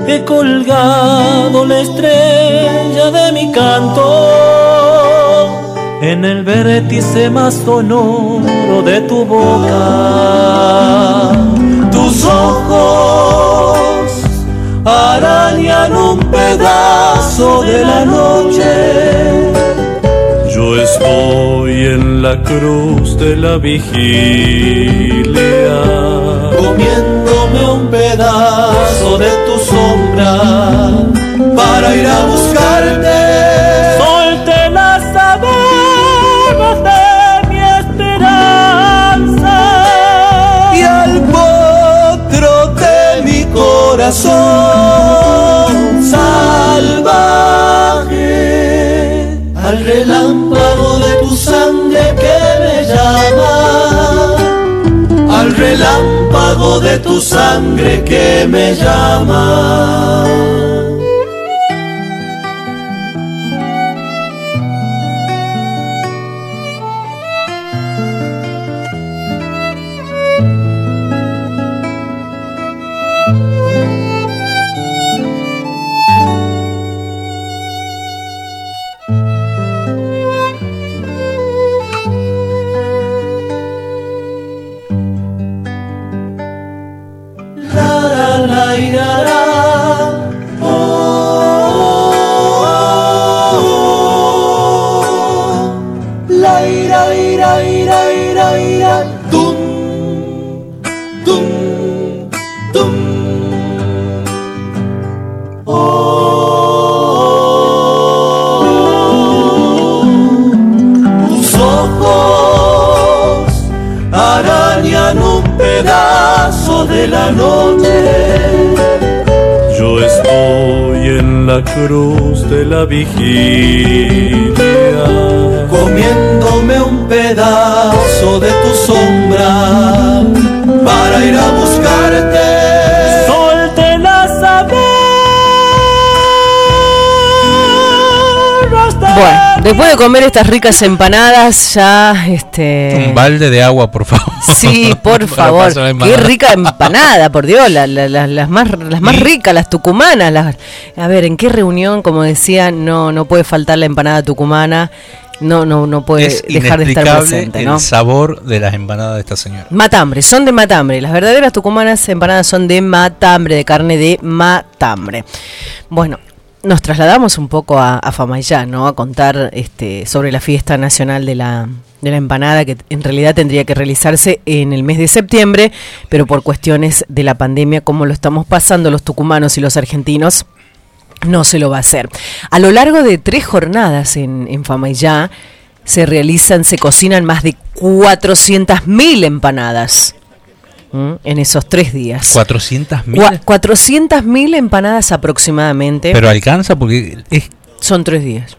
he colgado la estrella de mi canto en el vértice más sonoro de tu boca. Tus ojos arañan un pedazo de la noche. Estoy en la cruz de la vigilia, comiéndome un pedazo de tu sombra para ir a buscarte. Solte las sábanas de mi esperanza y al potro de mi corazón salvaje, al relámpago de tu sangre que me llama. De la noche. Yo estoy en la cruz de la vigilia, comiéndome un pedazo de tu sombra para ir a buscarte. Solte las Bueno, después de comer estas ricas empanadas, ya este. Un balde de agua, por favor. Sí, por favor. Qué rica empanada, por Dios, la- la- la- las más las más ricas, las tucumanas. las- a ver, ¿en qué reunión, como decía, no no puede faltar la empanada tucumana? No no no puede Es dejar de estar presente, el ¿no? sabor de las empanadas de esta señora. Matambre, son de matambre. Las verdaderas tucumanas empanadas son de matambre, de carne de matambre. Bueno, nos trasladamos un poco a, Famayá, ¿no? A contar este, sobre la fiesta nacional de la, de la empanada, que en realidad tendría que realizarse en el mes de septiembre, pero por cuestiones de la pandemia, como lo estamos pasando los tucumanos y los argentinos, no se lo va a hacer. A lo largo de tres jornadas en, en Famayá se realizan, se cocinan más de 400.000 empanadas ¿m? en esos tres días. 400 mil. Cua- 400.000 empanadas aproximadamente. Pero alcanza porque es Son tres días.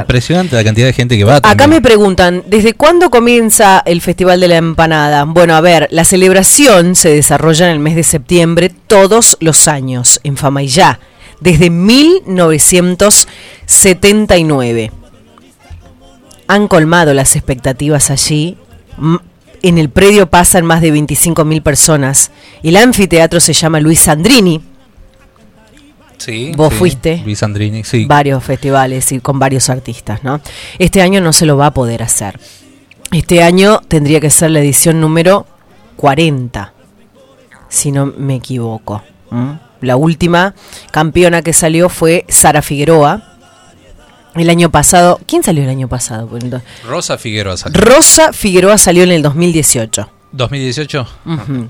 Impresionante la cantidad de gente que va. Acá también. me preguntan, ¿desde cuándo comienza el Festival de la Empanada? Bueno, a ver, la celebración se desarrolla en el mes de septiembre todos los años en Famayá, desde 1979. Han colmado las expectativas allí. En el predio pasan más de 25.000 personas. El anfiteatro se llama Luis Sandrini. Sí, Vos sí, fuiste. Luis Andrini, sí. varios festivales y con varios artistas, ¿no? Este año no se lo va a poder hacer. Este año tendría que ser la edición número 40, si no me equivoco. La última campeona que salió fue Sara Figueroa. El año pasado, ¿quién salió el año pasado? Bueno, Rosa Figueroa salió. Rosa Figueroa salió en el 2018. 2018. Ujú.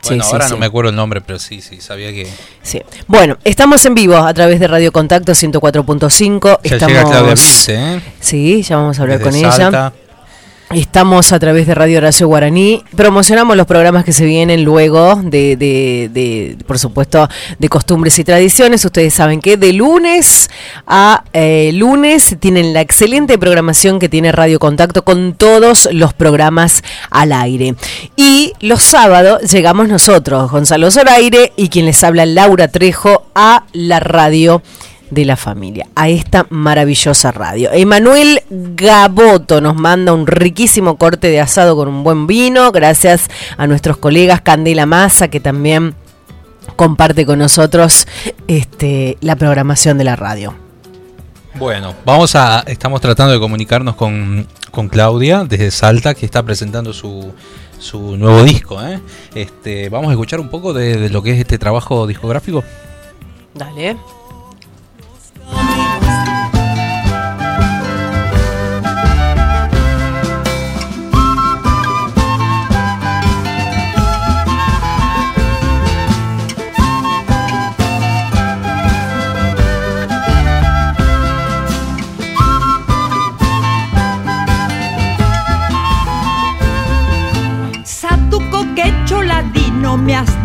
Sí, Bueno, sí, ahora sí. no me acuerdo el nombre, pero sí, sí, sabía que. Sí. Bueno, estamos en vivo a través de Radio Contacto 104.5. Ya Estamos... llega Claudia Blise, ¿eh? Sí, ya vamos a hablar Desde con ella. Estamos a través de Radio Horacio Guaraní. Promocionamos los programas que se vienen luego de, de, de, por supuesto, de costumbres y tradiciones. Ustedes saben que de lunes a eh, lunes tienen la excelente programación que tiene Radio Contacto con todos los programas al aire. Y los sábados llegamos nosotros, Gonzalo Zoraire y quien les habla Laura Trejo a la radio de la familia, a esta maravillosa radio. Emanuel Gaboto nos manda un riquísimo corte de asado con un buen vino, gracias a nuestros colegas Candela Massa, que también comparte con nosotros este, la programación de la radio. Bueno, vamos a, estamos tratando de comunicarnos con, con Claudia desde Salta, que está presentando su, su nuevo disco. ¿eh? Este, vamos a escuchar un poco de, de lo que es este trabajo discográfico. Dale.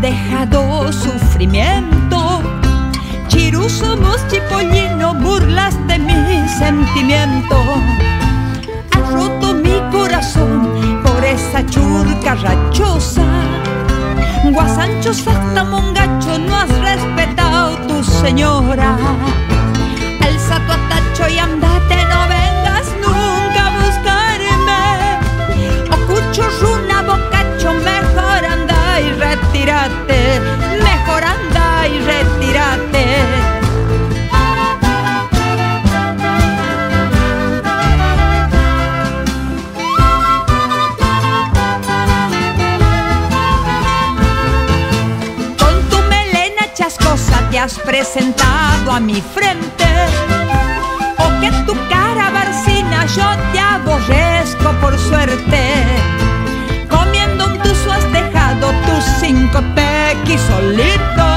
Dejado sufrimiento. Chiru somos chipollino, burlas de mi sentimiento. Has roto mi corazón por esa churca rachosa. Guasancho, Santa Mongacho, no has respetado tu señora. Alza tu atacho y andate, retírate. Mejor anda y retírate. Con tu melena chascosa te has presentado a mi frente. O que tu cara barcina yo te aborrezco por suerte. toca pé que só.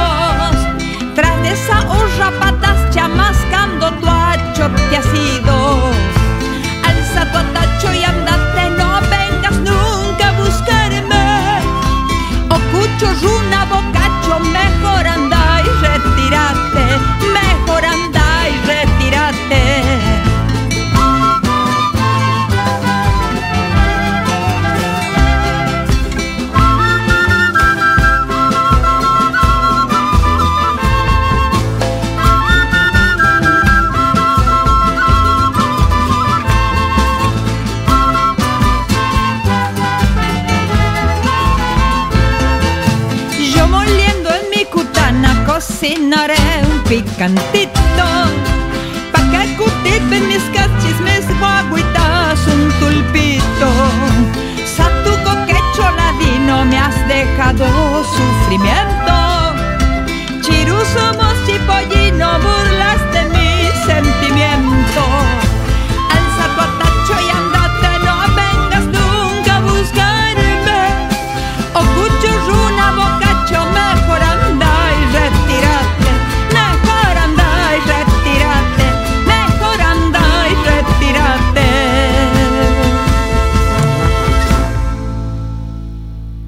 Picantito. Pa' que cutipen mis cachis, mis guaguitas, un tulpito. Satuco quecho ladino me has dejado sufrimiento. Chiru somos chipollino, burlas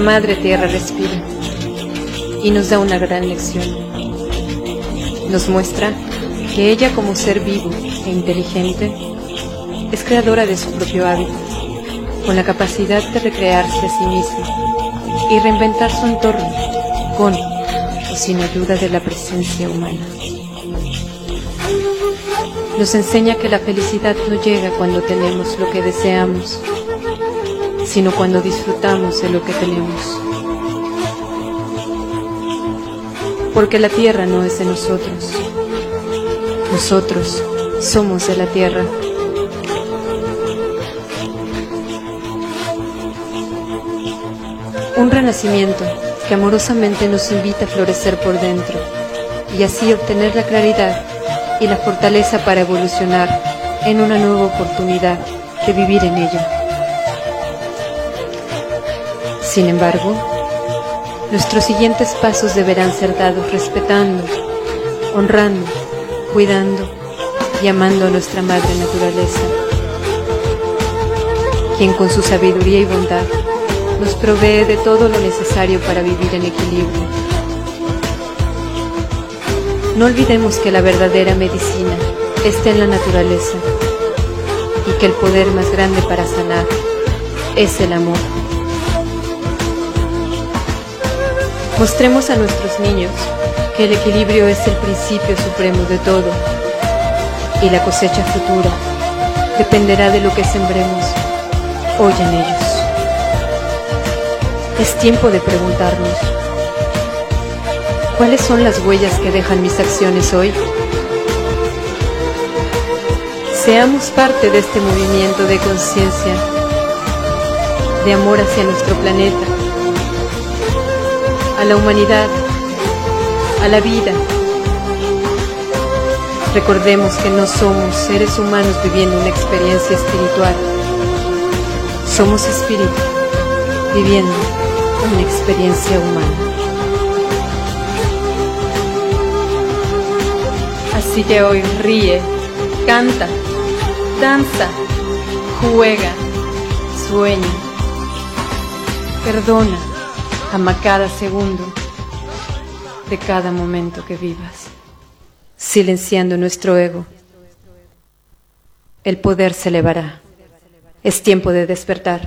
Madre Tierra respira y nos da una gran lección. Nos muestra que ella como ser vivo e inteligente es creadora de su propio hábitat, con la capacidad de recrearse a sí misma y reinventar su entorno con o sin ayuda de la presencia humana. Nos enseña que la felicidad no llega cuando tenemos lo que deseamos, sino cuando disfrutamos de lo que tenemos. Porque la tierra no es de nosotros. Nosotros somos de la tierra. Un renacimiento que amorosamente nos invita a florecer por dentro y así obtener la claridad y la fortaleza para evolucionar en una nueva oportunidad de vivir en ella. Sin embargo, nuestros siguientes pasos deberán ser dados respetando, honrando, cuidando y amando a nuestra madre naturaleza, quien con su sabiduría y bondad nos provee de todo lo necesario para vivir en equilibrio. No olvidemos que la verdadera medicina está en la naturaleza y que el poder más grande para sanar es el amor. Mostremos a nuestros niños que el equilibrio es el principio supremo de todo y la cosecha futura dependerá de lo que sembremos hoy en ellos. Es tiempo de preguntarnos, ¿cuáles son las huellas que dejan mis acciones hoy? Seamos parte de este movimiento de conciencia, de amor hacia nuestro planeta, a la humanidad, a la vida. Recordemos que no somos seres humanos viviendo una experiencia espiritual. Somos espíritu viviendo una experiencia humana. Así que hoy ríe, canta, danza, juega, sueña, perdona, ama cada segundo de cada momento que vivas, silenciando nuestro ego. El poder se elevará. Es tiempo de despertar.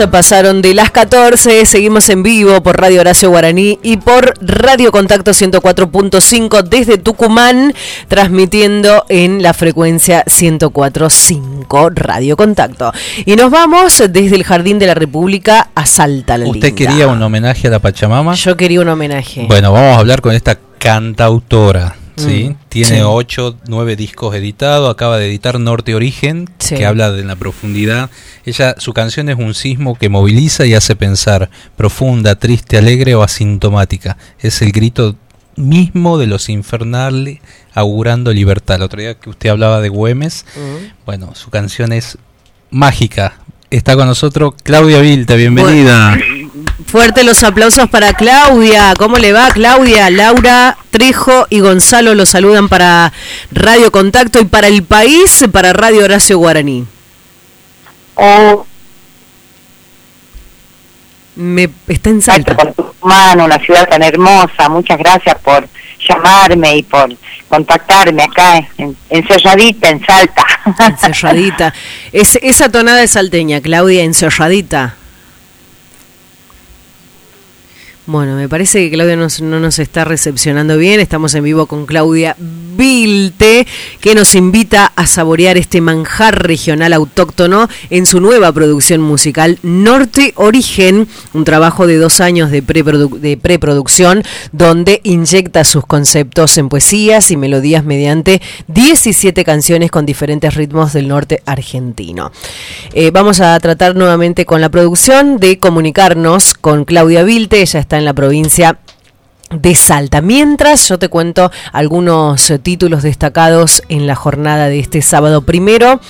Se pasaron de las 14, seguimos en vivo por Radio Horacio Guaraní y por Radio Contacto 104.5 desde Tucumán, transmitiendo en la frecuencia 104.5 Radio Contacto. Y nos vamos desde el Jardín de la República a Salta la ¿Usted quería un homenaje a la Pachamama? Yo quería un homenaje. Bueno, vamos a hablar con esta cantautora. ¿Sí? Mm, Tiene sí. ocho, nueve discos editados. Acaba de editar Norte Origen, Sí. que habla de la profundidad. Ella, su canción es un sismo que moviliza y hace pensar, profunda, triste, alegre o asintomática. Es el grito mismo de los infernales augurando libertad. El otro día que usted hablaba de Güemes, bueno, su canción es mágica. Está con nosotros Claudia Vilta, bienvenida. Fuerte los aplausos para Claudia. ¿Cómo le va, Claudia? Laura, Trejo y Gonzalo los saludan para Radio Contacto y para el país, para Radio Horacio Guaraní. Me está en Salta. con Tucumán, una ciudad tan hermosa. Muchas gracias por llamarme y por contactarme acá en, en Cerradita, en Salta. Encerradita. Es, esa tonada es salteña, Claudia, encerradita. Bueno, me parece que Claudia no nos está recepcionando bien. Estamos en vivo con Claudia Vilte, que nos invita a saborear este manjar regional autóctono en su nueva producción musical Norte Origen, un trabajo de dos años de preproducción, donde inyecta sus conceptos en poesías y melodías mediante 17 canciones con diferentes ritmos del norte argentino. Eh, vamos a tratar nuevamente con la producción de comunicarnos con Claudia Vilte, ella está en la provincia de Salta. Mientras yo te cuento algunos eh, títulos destacados en la jornada de este sábado primero.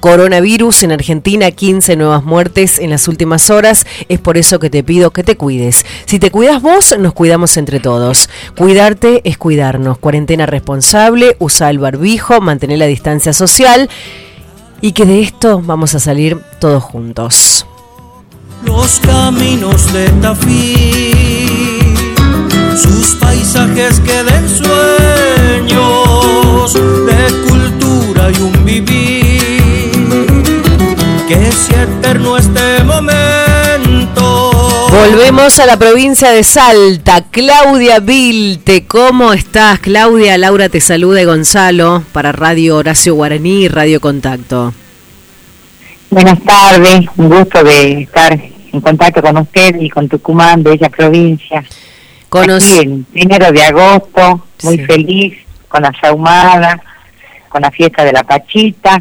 Coronavirus en Argentina, 15 nuevas muertes en las últimas horas. Es por eso que te pido que te cuides. Si te cuidas vos, nos cuidamos entre todos. Cuidarte es cuidarnos. Cuarentena responsable, usa el barbijo, mantener la distancia social y que de esto vamos a salir todos juntos. Los caminos de Tafí, sus paisajes que den sueños de cultura y un vivir, que si eterno este momento. Subimos a la provincia de Salta. Claudia Vilte, ¿cómo estás? Claudia, Laura te saluda y Gonzalo para Radio Horacio Guaraní y Radio Contacto. Buenas tardes, un gusto de estar en contacto con usted y con Tucumán, bella provincia. Aquí el primero de agosto, muy feliz, con la saumada, con la fiesta de la Pachita,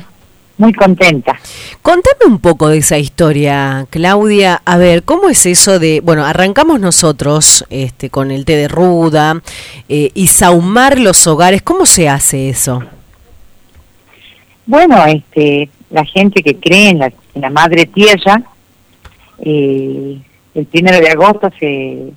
muy contenta. Contame un poco de esa historia, Claudia. A ver, ¿cómo es eso de, bueno, arrancamos nosotros este, con el té de ruda eh, y saumar los hogares, ¿cómo se hace eso? Bueno, este, la gente que cree en la, madre tierra, eh, el primero de agosto se,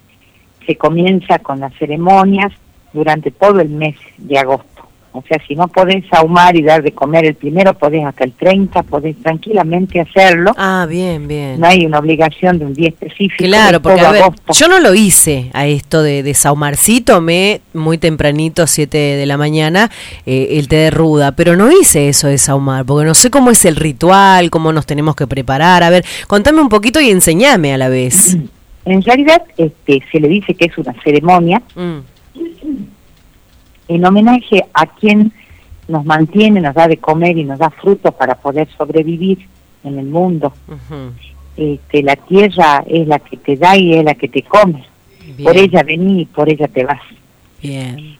se comienza con las ceremonias durante todo el mes de agosto. O sea, si no podés ahumar y dar de comer el primero, podés hasta el 30, podés tranquilamente hacerlo. Ah, bien, bien. No hay una obligación de un día específico. Claro, porque a ver, yo no lo hice a esto de, de Sí tomé muy tempranito, 7 de la mañana, eh, el té de ruda, pero no hice eso de saumar, porque no sé cómo es el ritual, cómo nos tenemos que preparar. A ver, contame un poquito y enseñame a la vez. En realidad, este, se le dice que es una ceremonia. Mm en homenaje a quien nos mantiene, nos da de comer y nos da frutos para poder sobrevivir en el mundo. este, la tierra es la que te da y es la que te come. Por ella vení y por ella te vas. Bien.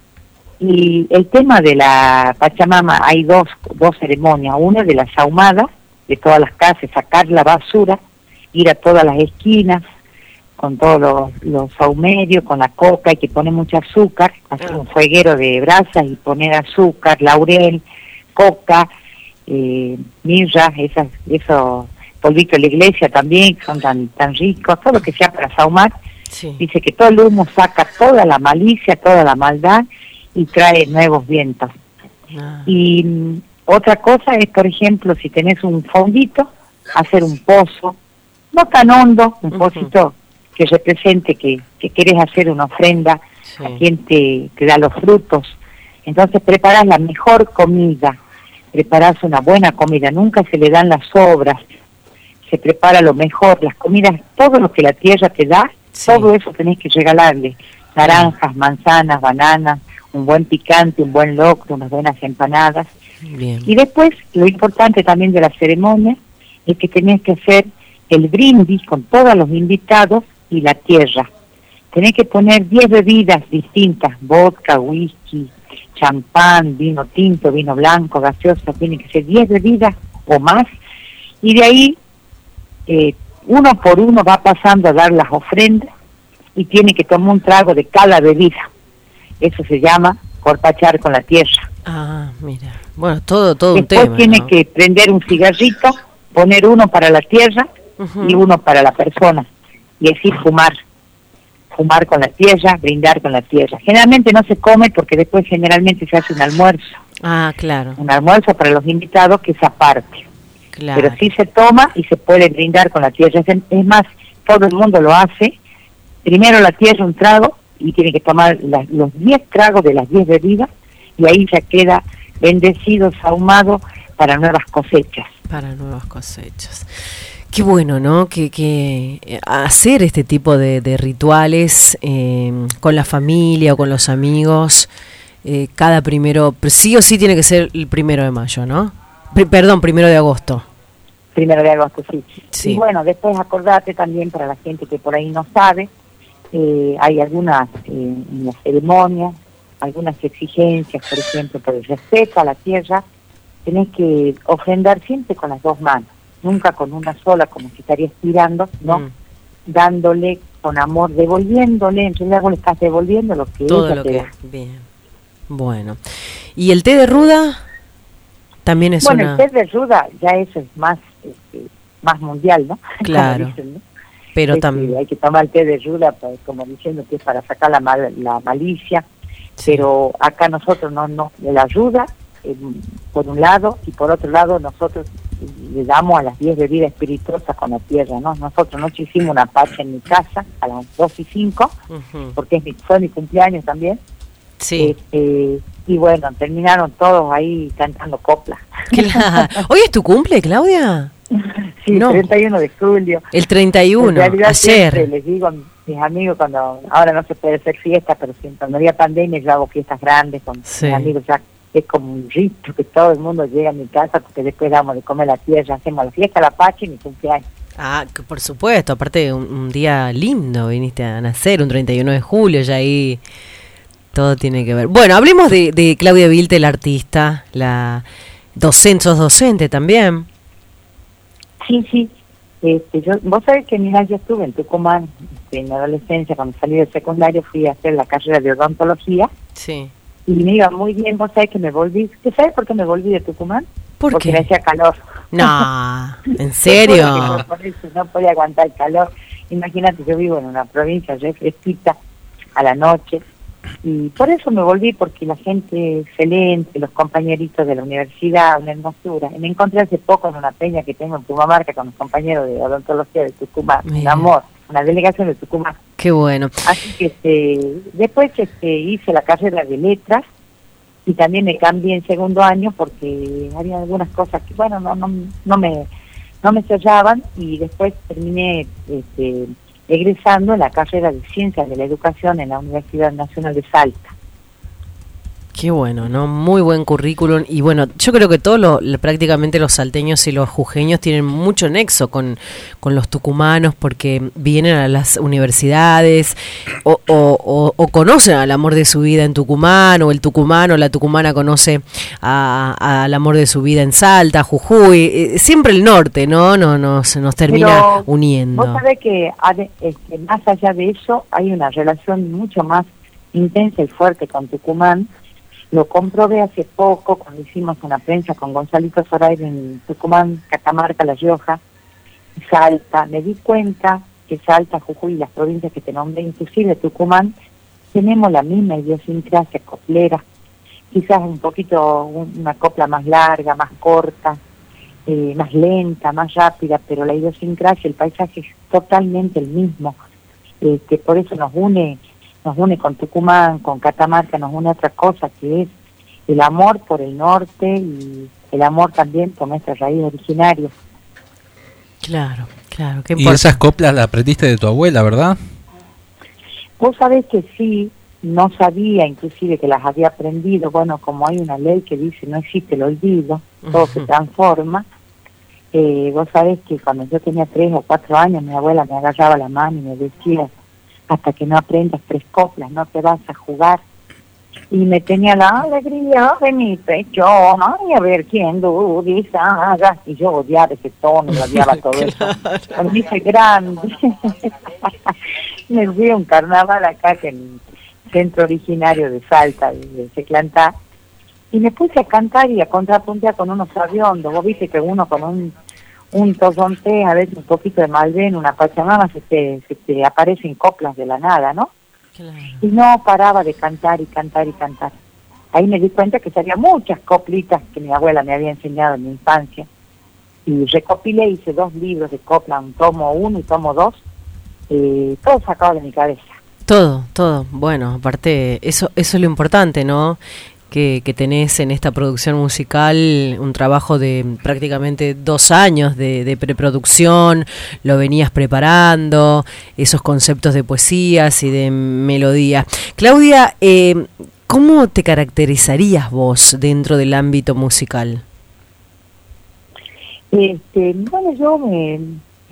Y el tema de la Pachamama, hay dos, dos ceremonias. Una de la sahumada, de todas las casas, sacar la basura, ir a todas las esquinas, con todos los, los saumerios, con la coca, hay que poner mucho azúcar, hacer un fueguero de brasas y poner azúcar, laurel, coca, eh, mirra, esas, esos polvitos de la iglesia también, son tan, tan ricos, todo lo que sea para saumar. Dice que todo el humo saca toda la malicia, toda la maldad y trae nuevos vientos. Ah. Y mm, otra cosa es, por ejemplo, si tenés un fondito, hacer un pozo, no tan hondo, un pocito que represente que, que quieres hacer una ofrenda a quien te, te, da los frutos. Entonces preparas la mejor comida, preparas una buena comida, nunca se le dan las sobras, se prepara lo mejor, las comidas, todo lo que la tierra te da, todo eso tenés que regalarle, naranjas, manzanas, bananas, un buen picante, un buen locro, unas buenas empanadas. Y después, lo importante también de la ceremonia es que tenés que hacer el brindis con todos los invitados y la tierra. Tenés que poner 10 bebidas distintas, vodka, whisky, champán, vino tinto, vino blanco, gaseosa, tiene que ser 10 bebidas o más. Y de ahí, eh, uno por uno va pasando a dar las ofrendas y tiene que tomar un trago de cada bebida. Eso se llama corpachar con la tierra. Ah, mira. Bueno, todo, todo un tema. Después tiene que prender un cigarrito, poner uno para la tierra y uno para la persona y así fumar, fumar con la tierra, brindar con la tierra. Generalmente no se come porque después generalmente se hace un almuerzo. Ah, claro. Un almuerzo para los invitados que es aparte. Claro. Pero sí se toma y se puede brindar con la tierra. Es más, todo el mundo lo hace. Primero la tierra un trago y tiene que tomar los 10 tragos de las 10 bebidas y ahí ya queda bendecido, sahumado para nuevas cosechas. Para nuevas cosechas. Qué bueno, ¿no? Que, que eh, hacer este tipo de, rituales eh, con la familia o con los amigos, eh, cada primero, sí o sí tiene que ser el primero de mayo, ¿no? perdón, primero de agosto. Primero de agosto, sí. sí. Y bueno, después acordate también para la gente que por ahí no sabe, hay algunas en las ceremonias, algunas exigencias, por ejemplo, por el respeto a la tierra, tenés que ofrendar siempre con las dos manos nunca con una sola como si estaría estirando, no, mm. dándole con amor, devolviéndole, en realidad le estás devolviendo lo que Todo lo que Bien. Bueno. ¿Y el té de ruda? También es bueno, el té de ruda ya eso es más este, más mundial, ¿no? Claro. Pero este, también hay que tomar el té de ruda, pues, como diciendo que es para sacar la, la malicia, pero acá nosotros no, no, la ruda, eh, por un lado, y por otro lado nosotros le damos a las 10 bebidas espirituosas con la tierra, ¿no? Nosotros noche hicimos una pacha en mi casa a las 2 y 5, porque es mi, fue mi cumpleaños también. Sí. Este, y bueno, terminaron todos ahí cantando coplas. ¿Hoy es tu cumple, Claudia? Sí, No. 31 de julio. El 31, En realidad, ayer. Les digo a mis amigos cuando ahora no se puede hacer fiesta, pero si cuando había pandemia yo hago fiestas grandes con Sí. mis amigos, ya es como un rito que todo el mundo llega a mi casa porque después damos de comer la tierra, hacemos la fiesta, la pacha y mi cumpleaños. Ah, que por supuesto, aparte un, un día lindo, viniste a nacer, un 31 de julio, ya ahí todo tiene que ver. Bueno, hablemos de, de Claudia Vilte, la artista, la docente, sos docente también. Sí, sí. Este, yo, vos sabés que mira, yo estuve en Tucumán este, en mi adolescencia, cuando salí del secundario fui a hacer la carrera de odontología Sí. Y me iba muy bien, vos sabés que me volví, ¿tú sabes por qué me volví de Tucumán? ¿Por Porque qué? me hacía calor. No, ¿en serio? por eso no podía aguantar el calor. Imagínate, yo vivo en una provincia fresquita a la noche y por eso me volví, porque la gente excelente, los compañeritos de la universidad, una hermosura. Y me encontré hace poco en una peña que tengo en Pumamarca con los compañeros de odontología de Tucumán, un amor, una delegación de Tucumán. Qué bueno. Así que este, después este, hice la carrera de letras y también me cambié en segundo año porque había algunas cosas que, bueno, no, no, no me no me sellaban y después terminé este, egresando en la carrera de Ciencias de la Educación en la Universidad Nacional de Salta. Qué bueno, ¿no? Muy buen currículum. Y bueno, yo creo que todos lo- lo- prácticamente los salteños y los jujeños tienen mucho nexo con, con los tucumanos porque vienen a las universidades o, o- o- o conocen al amor de su vida en Tucumán o el tucumano o la tucumana conoce a- al amor de su vida en Salta, Jujuy. Eh, siempre el norte, ¿no? no nos, nos termina Pero uniendo. Vos sabés que este, más allá de eso hay una relación mucho más intensa y fuerte con Tucumán. Lo comprobé hace poco cuando hicimos una prensa con Gonzalito Zoraire en Tucumán, Catamarca, La Rioja, Salta. Me di cuenta que Salta, Jujuy y las provincias que te nombré, inclusive Tucumán, tenemos la misma idiosincrasia coplera. Quizás un poquito un- una copla más larga, más corta, eh, más lenta, más rápida, pero la idiosincrasia, el paisaje es totalmente el mismo. Este, por eso nos une, nos une con Tucumán, con Catamarca, nos une otra cosa que es el amor por el norte y el amor también por nuestra raíz originaria. Claro, claro. Qué Y esas coplas las aprendiste de tu abuela, ¿verdad? Vos sabés que sí, no sabía inclusive que las había aprendido, bueno, como hay una ley que dice no existe el olvido, todo se transforma, eh, vos sabés que cuando yo tenía tres o cuatro años mi abuela me agarraba la mano y me decía, hasta que no aprendas tres coplas no te vas a jugar. Y me tenía la alegría de mi pecho, ay, a ver quién haga. Y yo odiaba ese tono, odiaba todo eso. Me hice grande, me fui a un carnaval acá que en el centro originario de Salta, de, de Seclantá, y me puse a cantar y a contrapuntear con unos aviondos. Vos viste que uno con un, un tozonte, a veces un poquito de malven, una pachamama, se te, se te aparecen coplas de la nada, ¿no? Y no paraba de cantar y cantar y cantar. Ahí me di cuenta que sabía muchas coplitas que mi abuela me había enseñado en mi infancia. Y recopilé, hice dos libros de copla, un tomo uno y tomo dos, eh, todo sacado de mi cabeza. Todo, todo. Bueno, aparte, eso, eso es lo importante, ¿no? Que, tenés en esta producción musical un trabajo de prácticamente dos años de, preproducción, lo venías preparando, esos conceptos de poesías y de melodía. Claudia, eh, ¿cómo te caracterizarías vos dentro del ámbito musical? Este, bueno, yo me,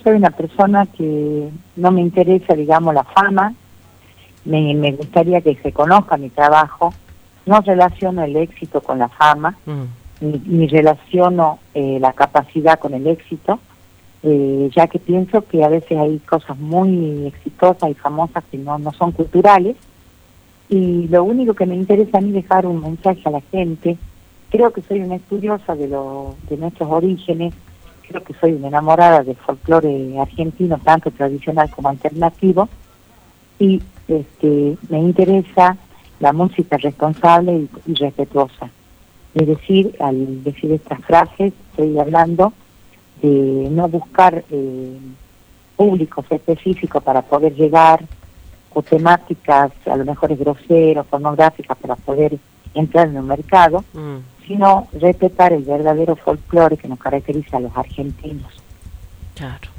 soy una persona que no me interesa, digamos, la fama, me gustaría que se conozca mi trabajo, no relaciono el éxito con la fama, ni, ni relaciono eh, la capacidad con el éxito, eh, ya que pienso que a veces hay cosas muy exitosas y famosas que no, no son culturales, y lo único que me interesa a mí es dejar un mensaje a la gente, creo que soy una estudiosa de, lo, de nuestros orígenes, creo que soy una enamorada del folclore argentino, tanto tradicional como alternativo, y este, me interesa la música responsable y, y respetuosa. Es decir, al decir estas frases, estoy hablando de no buscar eh, públicos específicos para poder llegar, o temáticas a lo mejor es groseras, pornográficas para poder entrar en el mercado, sino respetar el verdadero folclore que nos caracteriza a los argentinos. Claro.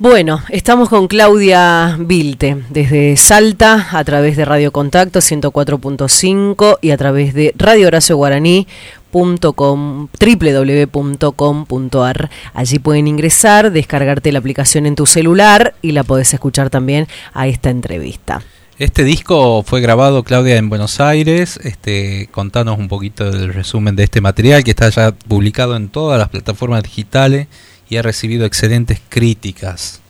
Bueno, estamos con Claudia Vilte desde Salta a través de Radio Contacto 104.5 y a través de Radio Horacio Guaraní www.com.ar. Allí pueden ingresar, descargarte la aplicación en tu celular y la podés escuchar también a esta entrevista. Este disco fue grabado, Claudia, en Buenos Aires. Este, contanos un poquito del resumen de este material que está ya publicado en todas las plataformas digitales y ha recibido excelentes críticas.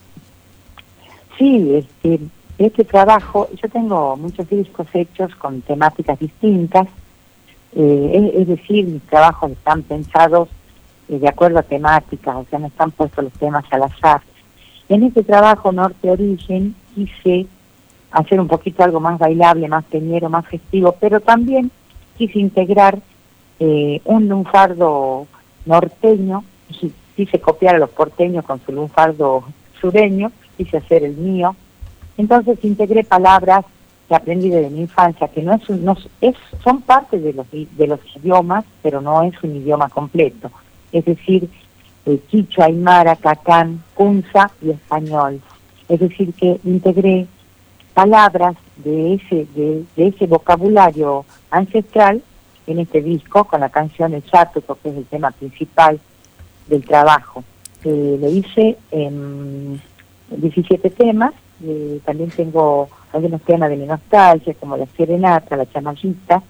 Sí, este, este trabajo, yo tengo muchos discos hechos con temáticas distintas, eh, es, decir, mis trabajos están pensados eh, de acuerdo a temáticas, o sea, no están puestos los temas al azar. En este trabajo Norte Origen quise hacer un poquito algo más bailable, más peñero, más festivo, pero también quise integrar eh, un lunfardo norteño quise copiar a los porteños con su lunfardo sureño, quise hacer el mío. Entonces integré palabras que aprendí desde mi infancia, que no es, no es son parte de los, de los idiomas, pero no es un idioma completo. Es decir, eh, quichua, aymara, cacán, kunza y español. Es decir, que integré palabras de ese, de, ese vocabulario ancestral en este disco con la canción El Chátuco, que es el tema principal del trabajo. Eh, lo hice en 17 temas, eh, también tengo algunos temas de mi nostalgia, como la serenata, la chamallita,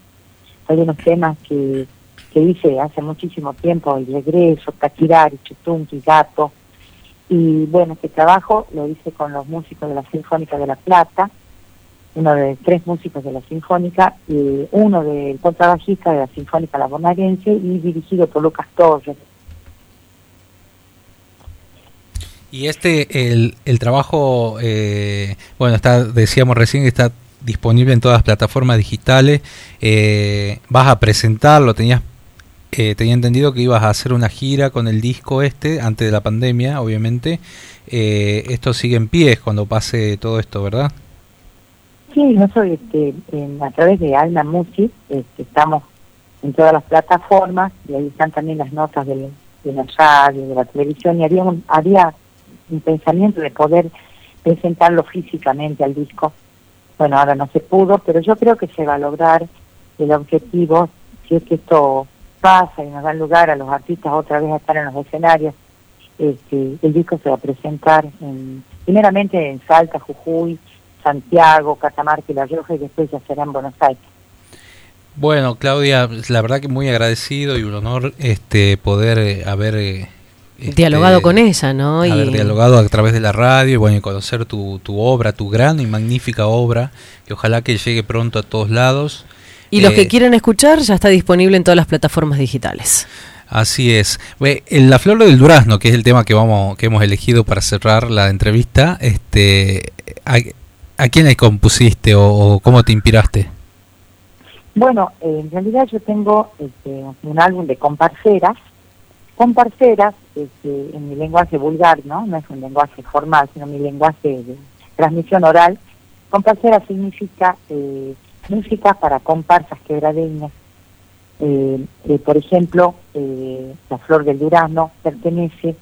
algunos temas que, que hice hace muchísimo tiempo, el regreso, Kakirari, Chutunki, Gato, y bueno, este trabajo lo hice con los músicos de la Sinfónica de La Plata, uno de tres músicos de la Sinfónica, y uno del contrabajista de la Sinfónica La Bonaerense y dirigido por Lucas Torres, Y este, el, el trabajo, eh, bueno, está, decíamos recién que está disponible en todas las plataformas digitales. Eh, vas a presentarlo, tenías, eh, tenía entendido que ibas a hacer una gira con el disco este, antes de la pandemia, obviamente. esto sigue en pie cuando pase todo esto, ¿verdad? Sí, nosotros este, a través de Alma Music este, estamos en todas las plataformas y ahí están también las notas de la radio, de la televisión y había, un, había un pensamiento de poder presentarlo físicamente al disco. Bueno, ahora no se pudo, pero yo creo que se va a lograr el objetivo si es que esto pasa y nos da lugar a los artistas otra vez a estar en los escenarios. Este, el disco se va a presentar en, primeramente en Salta, Jujuy, Santiago, Catamarca y La Rioja y después ya será en Buenos Aires. Bueno, Claudia, la verdad que muy agradecido y un honor este poder eh, haber eh, este, dialogado con ella, ¿no? Haber y... dialogado a través de la radio y bueno, conocer tu, tu obra, tu gran y magnífica obra, que ojalá que llegue pronto a todos lados. Y los que eh, quieran escuchar ya está disponible en todas las plataformas digitales. Así es. En La Flor del Durazno, que es el tema que vamos que hemos elegido para cerrar la entrevista, este, ¿a, quién le compusiste o, cómo te inspiraste? Bueno, en realidad yo tengo este, un álbum de comparceras con parceras, este, en mi lenguaje vulgar, ¿no? No es un lenguaje formal, sino mi lenguaje de transmisión oral. Con parceras significa eh, música para comparsas quebradeñas. Eh, eh, por ejemplo, La Flor del Durazno pertenece,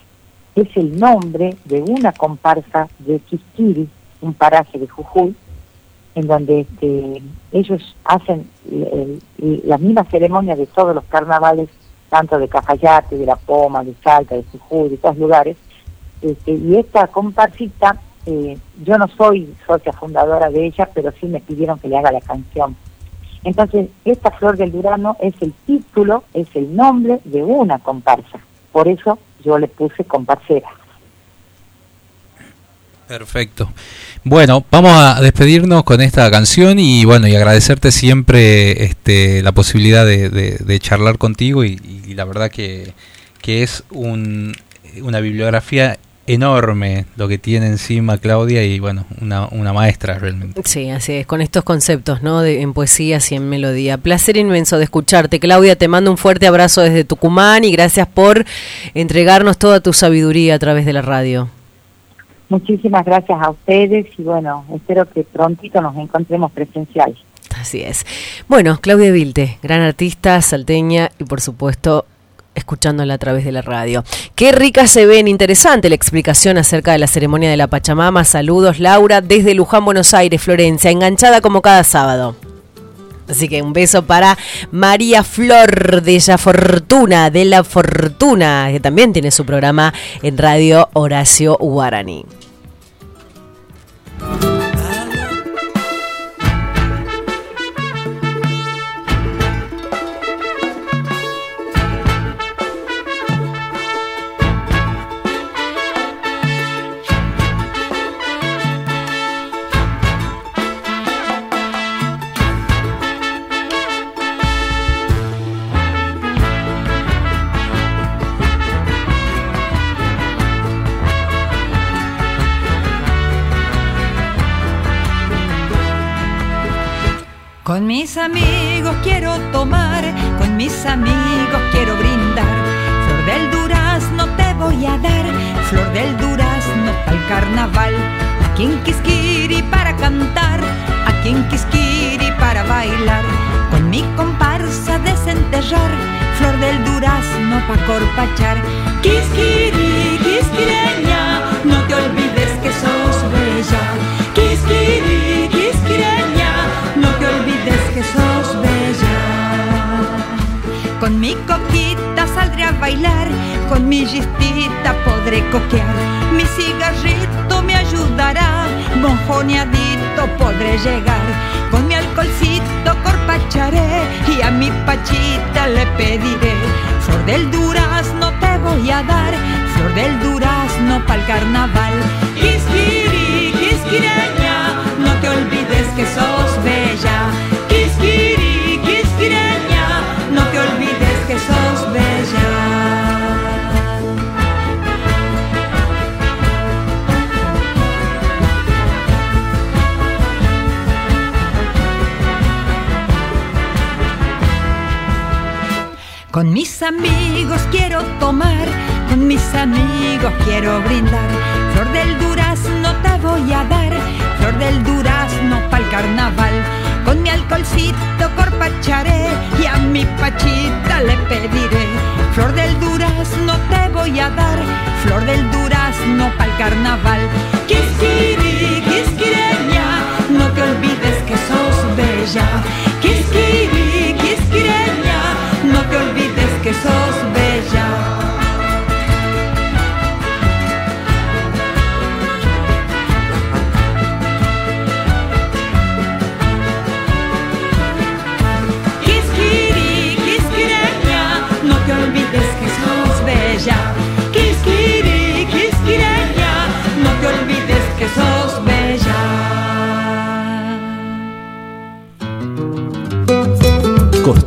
es el nombre de una comparsa de Quisquiri, un paraje de Jujuy, en donde este, ellos hacen las mismas ceremonias de todos los carnavales tanto de Cafayate, de La Poma, de Salta, de Jujuy, de todos lugares. Este, y esta comparsita, eh, yo no soy socia fundadora de ella, pero sí me pidieron que le haga la canción. Entonces, esta Flor del Durano es el título, es el nombre de una comparsa. Por eso yo le puse comparsera. Perfecto. Bueno, vamos a despedirnos con esta canción y bueno, y agradecerte siempre este, la posibilidad de, charlar contigo y, la verdad que, que es un, una bibliografía enorme lo que tiene encima Claudia y bueno, una, una maestra realmente. Sí, así es, con estos conceptos, ¿no? De, en poesía y en melodía. Placer inmenso de escucharte, Claudia, te mando un fuerte abrazo desde Tucumán y gracias por entregarnos toda tu sabiduría a través de la radio. Muchísimas gracias a ustedes y bueno, espero que prontito nos encontremos presencial. Así es. Bueno, Claudia Vilte, gran artista, salteña y por supuesto escuchándola a través de la radio. Qué rica se ven, interesante la explicación acerca de la ceremonia de la Pachamama. Saludos, Laura, desde Luján, Buenos Aires, Florencia, enganchada como cada sábado. Así que un beso para María Flor de la Fortuna, de la Fortuna, que también tiene su programa en Radio Horacio Guaraní. Amigos quiero brindar. Flor del durazno te voy a dar, flor del durazno para el carnaval. Aquí en Quisquiri para cantar, aquí en Quisquiri para bailar. Con mi comparsa desenterrar, flor del durazno pa' corpachar. Quisquiri, quisquireña, no te olvides que sos bella. Quisquiri, mi coquita saldré a bailar, con mi gistita podré coquear. Mi cigarrito me ayudará, mojoneadito podré llegar. Con mi alcoholcito corpacharé y a mi pachita le pediré. Flor del durazno te voy a dar, flor del durazno pa'l carnaval. Quisquireña, no te olvides que sos bella. Con mis amigos quiero tomar, con mis amigos quiero brindar. Flor del durazno te voy a dar, flor del durazno pa'l carnaval. Con mi alcoholcito y a mi pachita le pediré. Flor del durazno te voy a dar, flor del durazno pa'l carnaval. Quisquiri, quisquireña, no te olvides que sos bella. Quisquiri,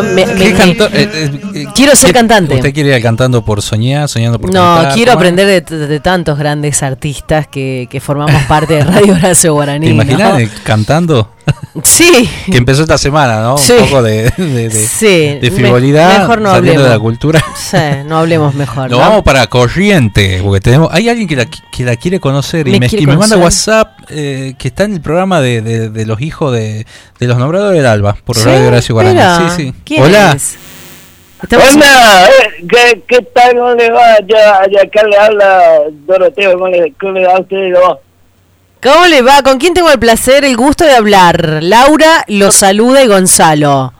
oh, oh, ya me- me- ¿Qué me- canto- eh, eh, eh, Quiero ser ¿qué- cantante. ¿Usted quiere ir cantando por soñar, soñando por No, cantar? quiero aprender de, de tantos grandes artistas que, que formamos parte de Radio Horacio Guaraní. ¿Te imaginas ¿no? cantando? Sí. Que empezó esta semana, ¿no? Sí. Un poco de, de, de- Sí, de me- frivolidad mejor no saliendo de la hablemos. cultura. Sí, no hablemos mejor. Nos ¿no? vamos para Corriente, porque tenemos, hay alguien que la, que la quiere conocer y ¿Me y manda? WhatsApp eh, que está en el programa de, los hijos de, los nombrados del Alba, por ¿Sí? Radio Horacio Guaraní. Sí, sí. ¿quién Hola. es? Estamos- Hola, eh, ¿qué, ¿qué tal? ¿Cómo le va? Ya, ya acá le habla Doroteo, ¿cómo le, cómo le va a usted? ¿Cómo? ¿Cómo le va? ¿Con quién tengo el placer, el gusto de hablar? Laura lo saluda y Gonzalo.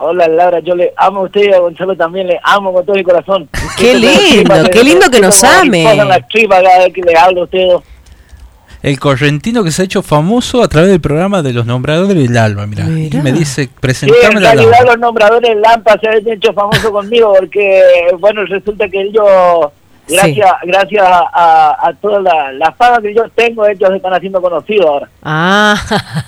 Hola Laura, yo le amo a usted y a Gonzalo también, le amo con todo mi corazón. Qué lindo, qué lindo que nos ame. en las tripas cada vez que le hablo a usted. El correntino que se ha hecho famoso a través del programa de los nombradores del alma. Mira, me dice, Sí, presentame en la realidad Lampa. los nombradores Lampa se han hecho famosos conmigo porque, bueno, resulta que ellos, gracias gracias a, a toda la, la fama que yo tengo, ellos se están haciendo conocidos ahora. Ah,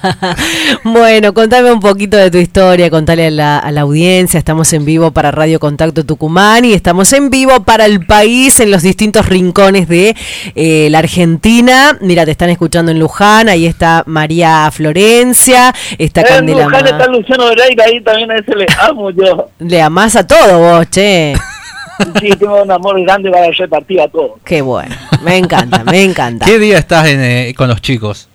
bueno, contame un poquito de tu historia, contale a la, a la audiencia. Estamos en vivo para Radio Contacto Tucumán y estamos en vivo para el país en los distintos rincones de eh, la Argentina. Mira, te están escuchando en Luján, ahí está María Florencia, está En Candela. Luján Ma- está Luciano Vereira, ahí también a ese le amo yo. Le amás a todo vos, che. Sí, tengo un amor grande para repartir a todos. Qué bueno, me encanta, me encanta. ¿Qué día estás en, eh, con los chicos?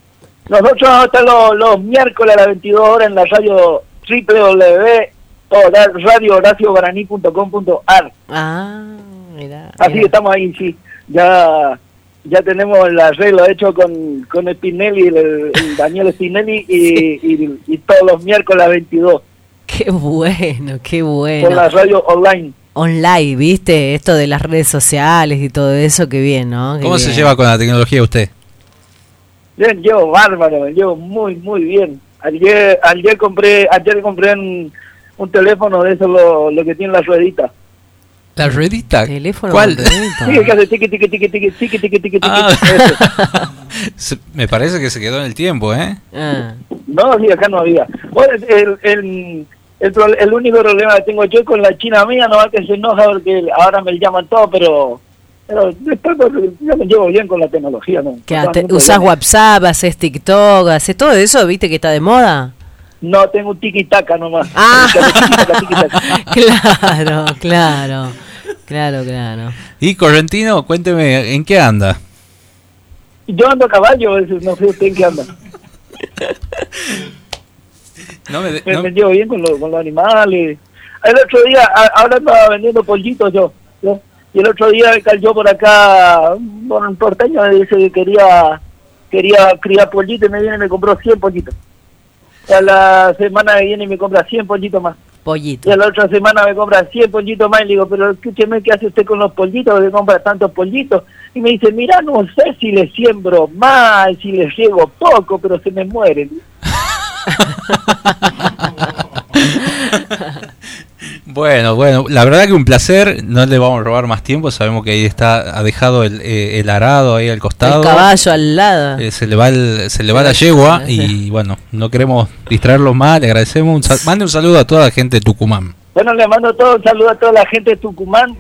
Nosotros vamos a estar los, los miércoles a las 22 horas en la radio www.radiohoracioguaraní.com.ar Ah, mira. Así que estamos ahí, sí. Ya ya tenemos el arreglo hecho con, con Spinelli, el, el Daniel Spinelli, y, y, y todos los miércoles a las 22 Qué bueno, qué por la bueno. radio online online, ¿viste? Esto de las redes sociales y todo eso, qué bien, ¿no? ¿Cómo se lleva con la tecnología usted? Yo llevo bárbaro, llevo muy, muy bien. Ayer, ayer compré, ayer compré un, un teléfono de eso, lo, que tiene la ruedita. ¿La ruedita? ¿Teléfono ¿Cuál? Sí, que hace tiqui, tiqui, tiqui, tiqui, tiqui, tiqui, tiqui, ah. Me parece que se quedó en el tiempo, ¿eh? Ah. No, sí, acá no había. Bueno, el, el, el, pro- el único problema que tengo yo con la china mía, no va que se enoja porque ahora me llaman todo, pero, pero después pues, yo me llevo bien con la tecnología, ¿no? Que No, te- no usás problema. WhatsApp, haces TikTok, haces todo eso, ¿viste que está de moda? No, tengo un tiki-taka nomás. Ah. Claro, claro, claro, claro. Y Correntino, cuénteme, ¿en qué anda? Yo ando a caballo, no sé usted en qué anda. No me, de- Me, no- me llevo bien con, los con los animales. El otro día, a- ahora estaba vendiendo pollitos yo, yo, y el otro día cayó por acá un un porteño me dice que quería quería criar pollitos y me viene y me compró 100 pollitos. Y a la semana que viene y me compra 100 pollitos más. Pollito. Y a la otra semana me compra 100 pollitos más y le digo, pero escúcheme, ¿qué hace usted con los pollitos? que compra tantos pollitos? Y me dice, mira, no sé si le siembro mal, si le riego poco, pero se me mueren. Bueno, bueno, la verdad que un placer, no le vamos a robar más tiempo, sabemos que ahí está, ha dejado el, eh, el arado ahí al costado. El caballo al lado. Eh, se le va el, se le va la yegua y bueno, no queremos distraerlos más, le agradecemos, un sal- mande un saludo a toda la gente de Tucumán. Bueno, le mando todo un saludo a toda la gente de Tucumán.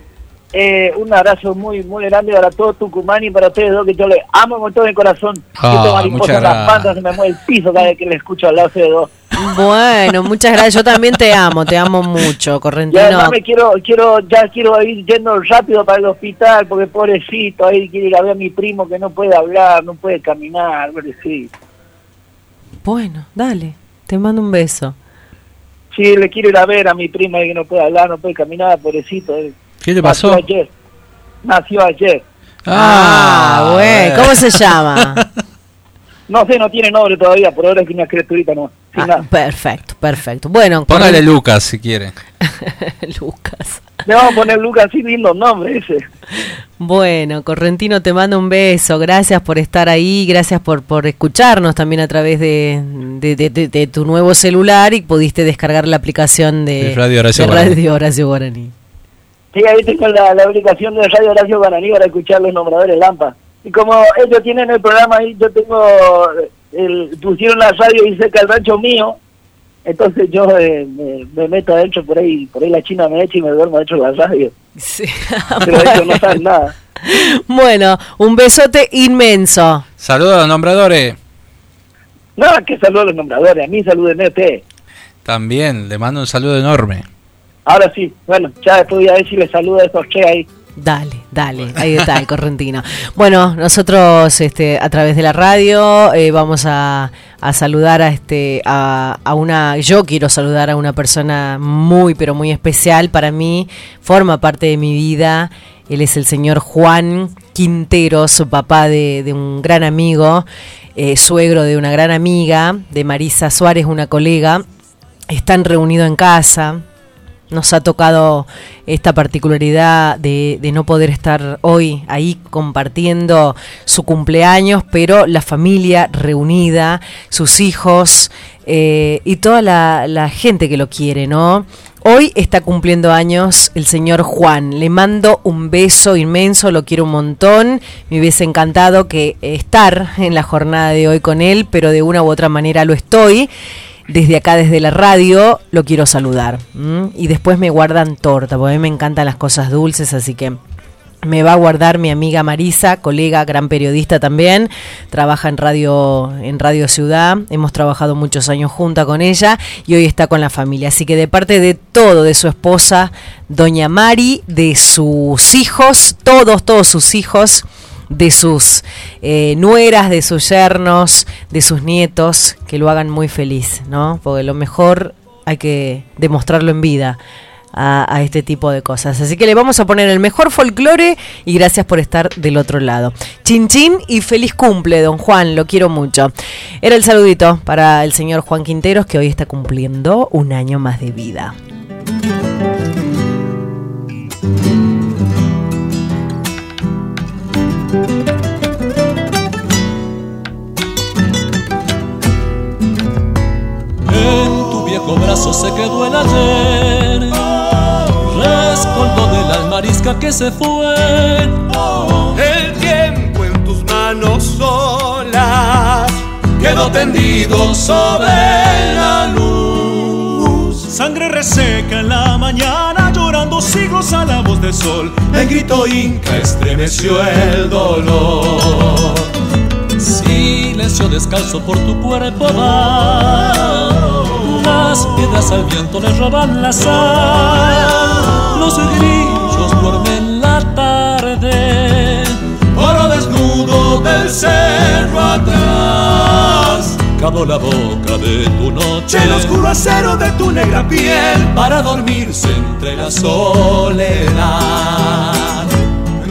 Eh, un abrazo muy muy grande para todo Tucumán y para ustedes dos que yo les amo con todo mi corazón. Siento mariposa muchas en las pantas, se me mueve el piso cada vez que le escucho hablar a ustedes dos. Bueno, muchas gracias. Yo también te amo, te amo mucho, Y Correntino. además me quiero, quiero, ya quiero ir yendo rápido para el hospital porque pobrecito, ahí quiere ir a ver a mi primo que no puede hablar, no puede caminar, pobrecito. Bueno, dale, te mando un beso. Sí, le quiero ir a ver a mi primo ahí que no puede hablar, no puede caminar, pobrecito. eh. ¿Qué le Nació pasó? ayer. Nació ayer. Ah, bueno. ¿Cómo se llama? No sé, no tiene nombre todavía, por ahora es que una criaturita no. Ah, perfecto, perfecto. Bueno, Póngale Lucas si quiere. Lucas. Le vamos a poner Lucas, así lindo nombre ese. Bueno, Correntino, te mando un beso. Gracias por estar ahí, gracias por, por escucharnos también a través de, de, de- de- de tu nuevo celular y pudiste descargar la aplicación de, De Radio Horacio de Guaraní. Radio Horacio Guaraní. Sí, ahí tengo la, la aplicación de Radio Horacio Guaraní para escuchar los nombradores Lampa. Y como ellos tienen el programa ahí, yo tengo, el, pusieron la radio ahí cerca del rancho mío, entonces yo eh, me, me meto adentro por ahí, por ahí la china me echa y me duermo dentro de la radio. Sí. Pero ellos no saben nada. Bueno, un besote inmenso. Saludos a los nombradores. Nada, que saludos a los nombradores, a mí salúdenme ustedes. También le mando un saludo enorme. Ahora sí, bueno, ya después voy a ver si les saludo a estos che ahí. Dale, dale, ahí está el correntino. Bueno, nosotros este, a través de la radio eh, vamos a, a saludar a este a, a una, yo quiero saludar a una persona muy pero muy especial para mí, forma parte de mi vida. Él es el señor Juan Quinteros, papá de, de un gran amigo, eh, suegro de una gran amiga, de Marisa Suárez, una colega. Están reunidos en casa, nos ha tocado esta particularidad de, no poder estar hoy ahí compartiendo su cumpleaños, pero la familia reunida, sus hijos eh, y toda la, la gente que lo quiere, ¿no? Hoy está cumpliendo años el señor Juan. Le mando un beso inmenso, lo quiero un montón. Me hubiese encantado que estar en la jornada de hoy con él, pero de una u otra manera lo estoy. Desde acá, desde la radio, lo quiero saludar. Y después me guardan torta, porque a mí me encantan las cosas dulces, así que me va a guardar mi amiga Marisa, colega, gran periodista también, trabaja en Radio en Radio Ciudad, hemos trabajado muchos años junta con ella y hoy está con la familia, así que de parte de todo de su esposa doña Mari, de sus hijos, todos todos sus hijos, de sus eh, nueras, de sus yernos, de sus nietos, que lo hagan muy feliz, ¿no? Porque lo mejor hay que demostrarlo en vida a, a, este tipo de cosas. Así que le vamos a poner el mejor folclore y gracias por estar del otro lado. Chin chin y feliz cumple, don Juan, lo quiero mucho. Era el saludito para el señor Juan Quinteros que hoy está cumpliendo un año más de vida. En tu viejo brazo se quedó el ayer. Rescoldo de la marisca que se fue. El tiempo en tus manos solas Quedó tendido sobre la luz. Sangre reseca en la mañana Llorando siglos a la voz del sol El grito inca estremeció el dolor. Silencio descalzo por tu cuerpo va. Las piedras al viento le roban la sal. Los grillos duermen la tarde. Oro desnudo del cerro atrás Cabo la boca de tu noche. El oscuro acero de tu negra piel. Para dormirse entre la soledad.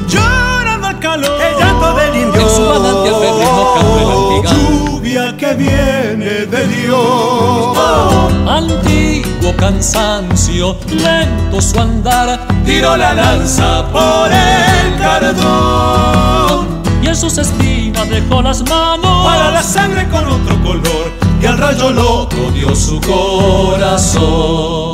Llorando al calor. El llanto del indio. En su manantial febril mojando el Lluvia que viene de Dios. Oh, Antiguo cansancio Lento su andar Tiró la lanza por el cardón y en sus espinas dejó las manos para la sangre con otro color y al rayo loco dio su corazón.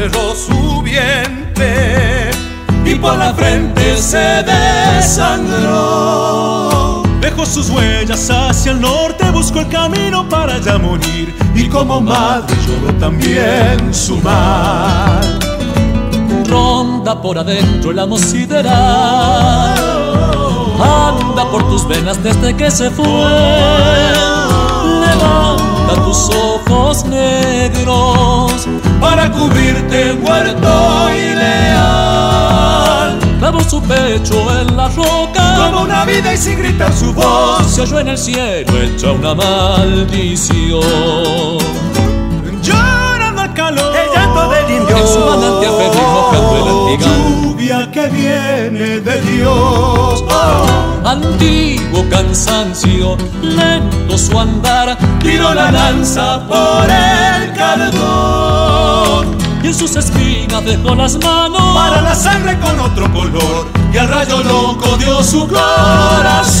Cerró su vientre y por la frente se desangró. Dejó sus huellas hacia el norte, buscó el camino para ya morir. Y como madre lloró también su mal. Ronda por adentro el amo sideral. Anda por tus venas desde que se fue. Levanta tus ojos negros para cubrirte muerto y leal. Clavó su pecho en la roca como una vida y sin gritar su voz se oyó en el cielo hecha una maldición. Llorando al calor, el llanto del indio en su manantial febril mojando el antigán. Que viene de Dios. Oh. Antiguo cansancio, lento su andar, tiró la lanza por el cardón. Y en sus espinas dejó las manos para la sangre con otro color. Y al rayo loco dio su corazón.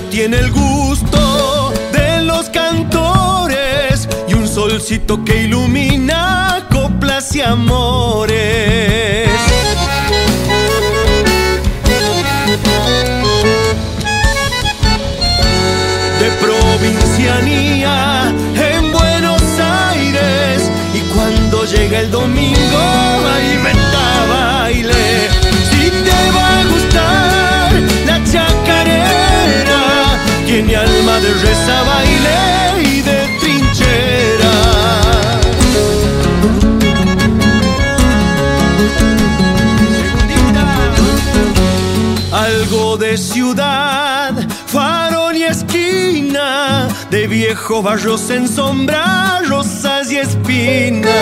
tiene el gusto de los cantores y un solcito que ilumina coplas y amores. De provincianía en Buenos Aires y cuando llega el domingo ahí venta de reza baile y de trinchera. Algo de ciudad, farol y esquina, de viejo barros en sombra, rosas y espinas.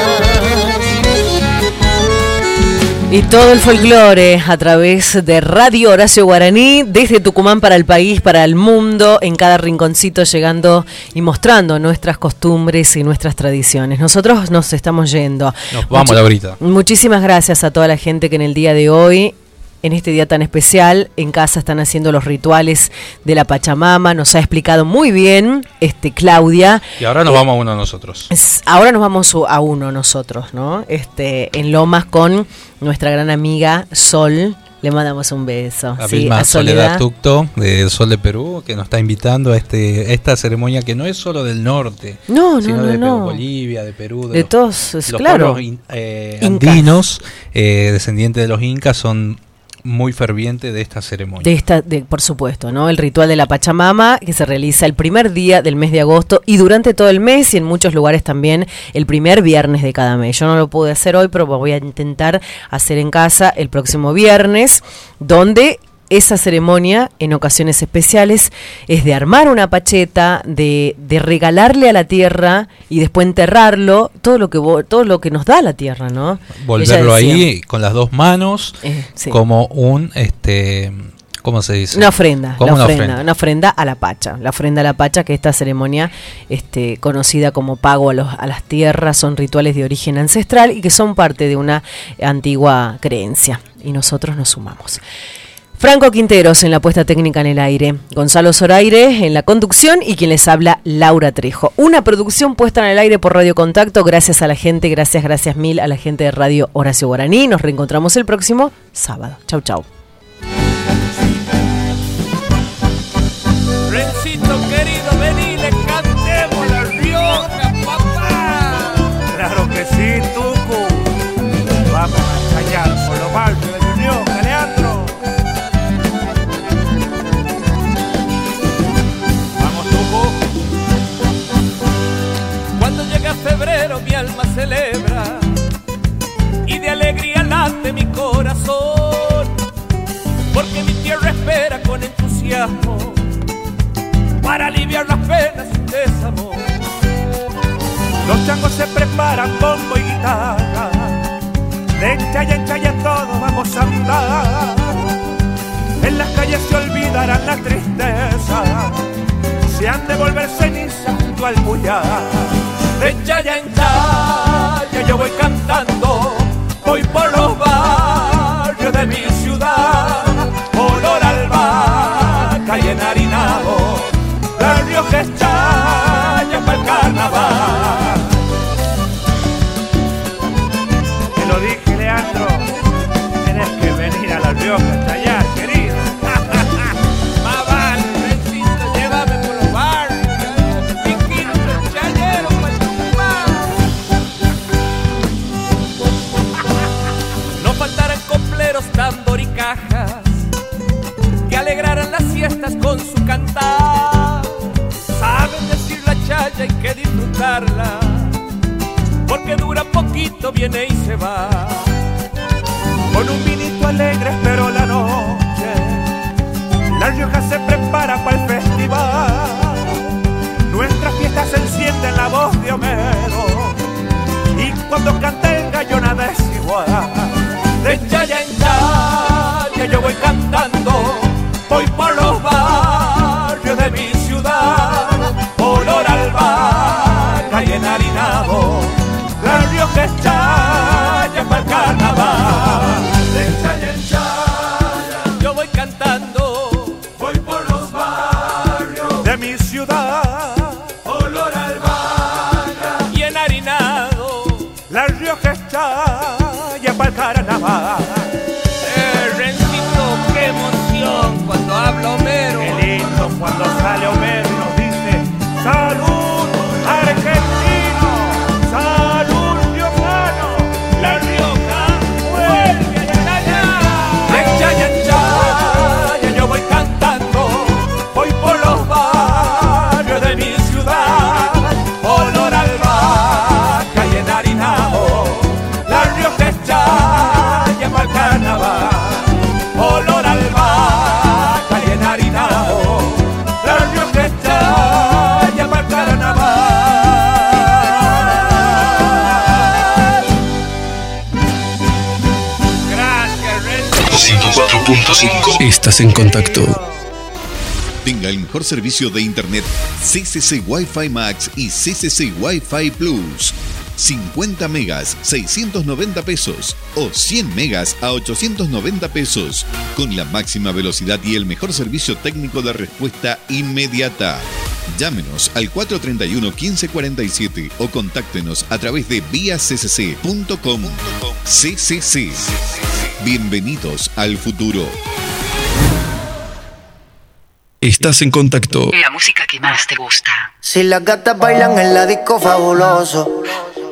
Y todo el folclore a través de Radio Horacio Guaraní, desde Tucumán para el país, para el mundo, en cada rinconcito llegando y mostrando nuestras costumbres y nuestras tradiciones. Nosotros nos estamos yendo. Nos vamos, Muchi- Laurita. Muchísimas gracias a toda la gente que en el día de hoy en este día tan especial. En casa están haciendo los rituales de la Pachamama. Nos ha explicado muy bien este Claudia. Y ahora nos vamos a uno nosotros. Es- Ahora nos vamos a uno nosotros, ¿no? Este, en Lomas con nuestra gran amiga Sol. Le mandamos un beso. La sí, misma a Soledad Tucto, de Sol de Perú, que nos está invitando a este, esta ceremonia que no es solo del norte, No, no, sino no, de Perú, no. Bolivia, de Perú, De los- todos, es los claro. pueblos eh, andinos, eh, descendientes de los incas, son muy fervientes de esta ceremonia. De esta, de, por supuesto, ¿no? El ritual de la Pachamama que se realiza el primer día del mes de agosto y durante todo el mes y en muchos lugares también el primer viernes de cada mes. Yo no lo pude hacer hoy, pero voy a intentar hacer en casa el próximo viernes, donde esa ceremonia, en ocasiones especiales, es de armar una pacheta, de, de regalarle a la tierra y después enterrarlo, todo lo que todo lo que nos da la tierra, ¿no? Volverlo ahí con las dos manos, Eh, sí. como un, este, ¿cómo se dice? Una ofrenda, la una ofrenda, ofrenda. una ofrenda a la Pacha. La ofrenda a la Pacha, que esta ceremonia este, conocida como pago a, los, a las tierras, son rituales de origen ancestral y que son parte de una antigua creencia. Y nosotros nos sumamos. Franco Quinteros en la puesta técnica en el aire, Gonzalo Zoraire en la conducción y quien les habla, Laura Trejo. Una producción puesta en el aire por Radio Contacto, gracias a la gente, gracias, gracias mil a la gente de Radio Horacio Guaraní. Nos reencontramos el próximo sábado. Chau, chau. Alma celebra y de alegría late mi corazón, porque mi tierra espera con entusiasmo para aliviar las penas y desamor. Los changos se preparan bombo y guitarra. De enchaya en enchaya todos vamos a andar. En las calles se olvidarán la tristeza. Se han de volver ceniza junto al puyar. De chaya en chaya yo voy cantando, voy por los barrios de mi ciudad, olor al vaca y enharinado, la Rioja es chaya para el carnaval. Te lo dije, Leandro. Tienes que venir a la Rioja a con su cantar. Saben decir la chaya, hay que disfrutarla, porque dura poquito, viene y se va. Con un vinito alegre espero la noche. La Rioja se prepara para el festival. Nuestra fiesta se enciende en la voz de Homero. Y cuando canta el gallo nada es igual. De Estás en contacto. Tenga el mejor servicio de Internet CCC Wi-Fi Max y CCC Wi-Fi Plus. 50 megas, 690 pesos o 100 megas a 890 pesos, con la máxima velocidad y el mejor servicio técnico de respuesta inmediata. Llámenos al 431 1547 o contáctenos a través de viacc.com. CCC. Bienvenidos al futuro. Estás en contacto. La música que más te gusta. Si las gatas bailan en la disco fabuloso,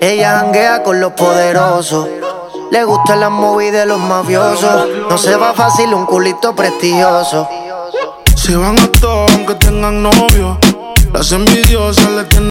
ella janguea con los poderosos. Le gustan las movies de los mafiosos. No se va fácil un culito prestigioso. Se van a todos aunque tengan novio. Las envidiosas le tienen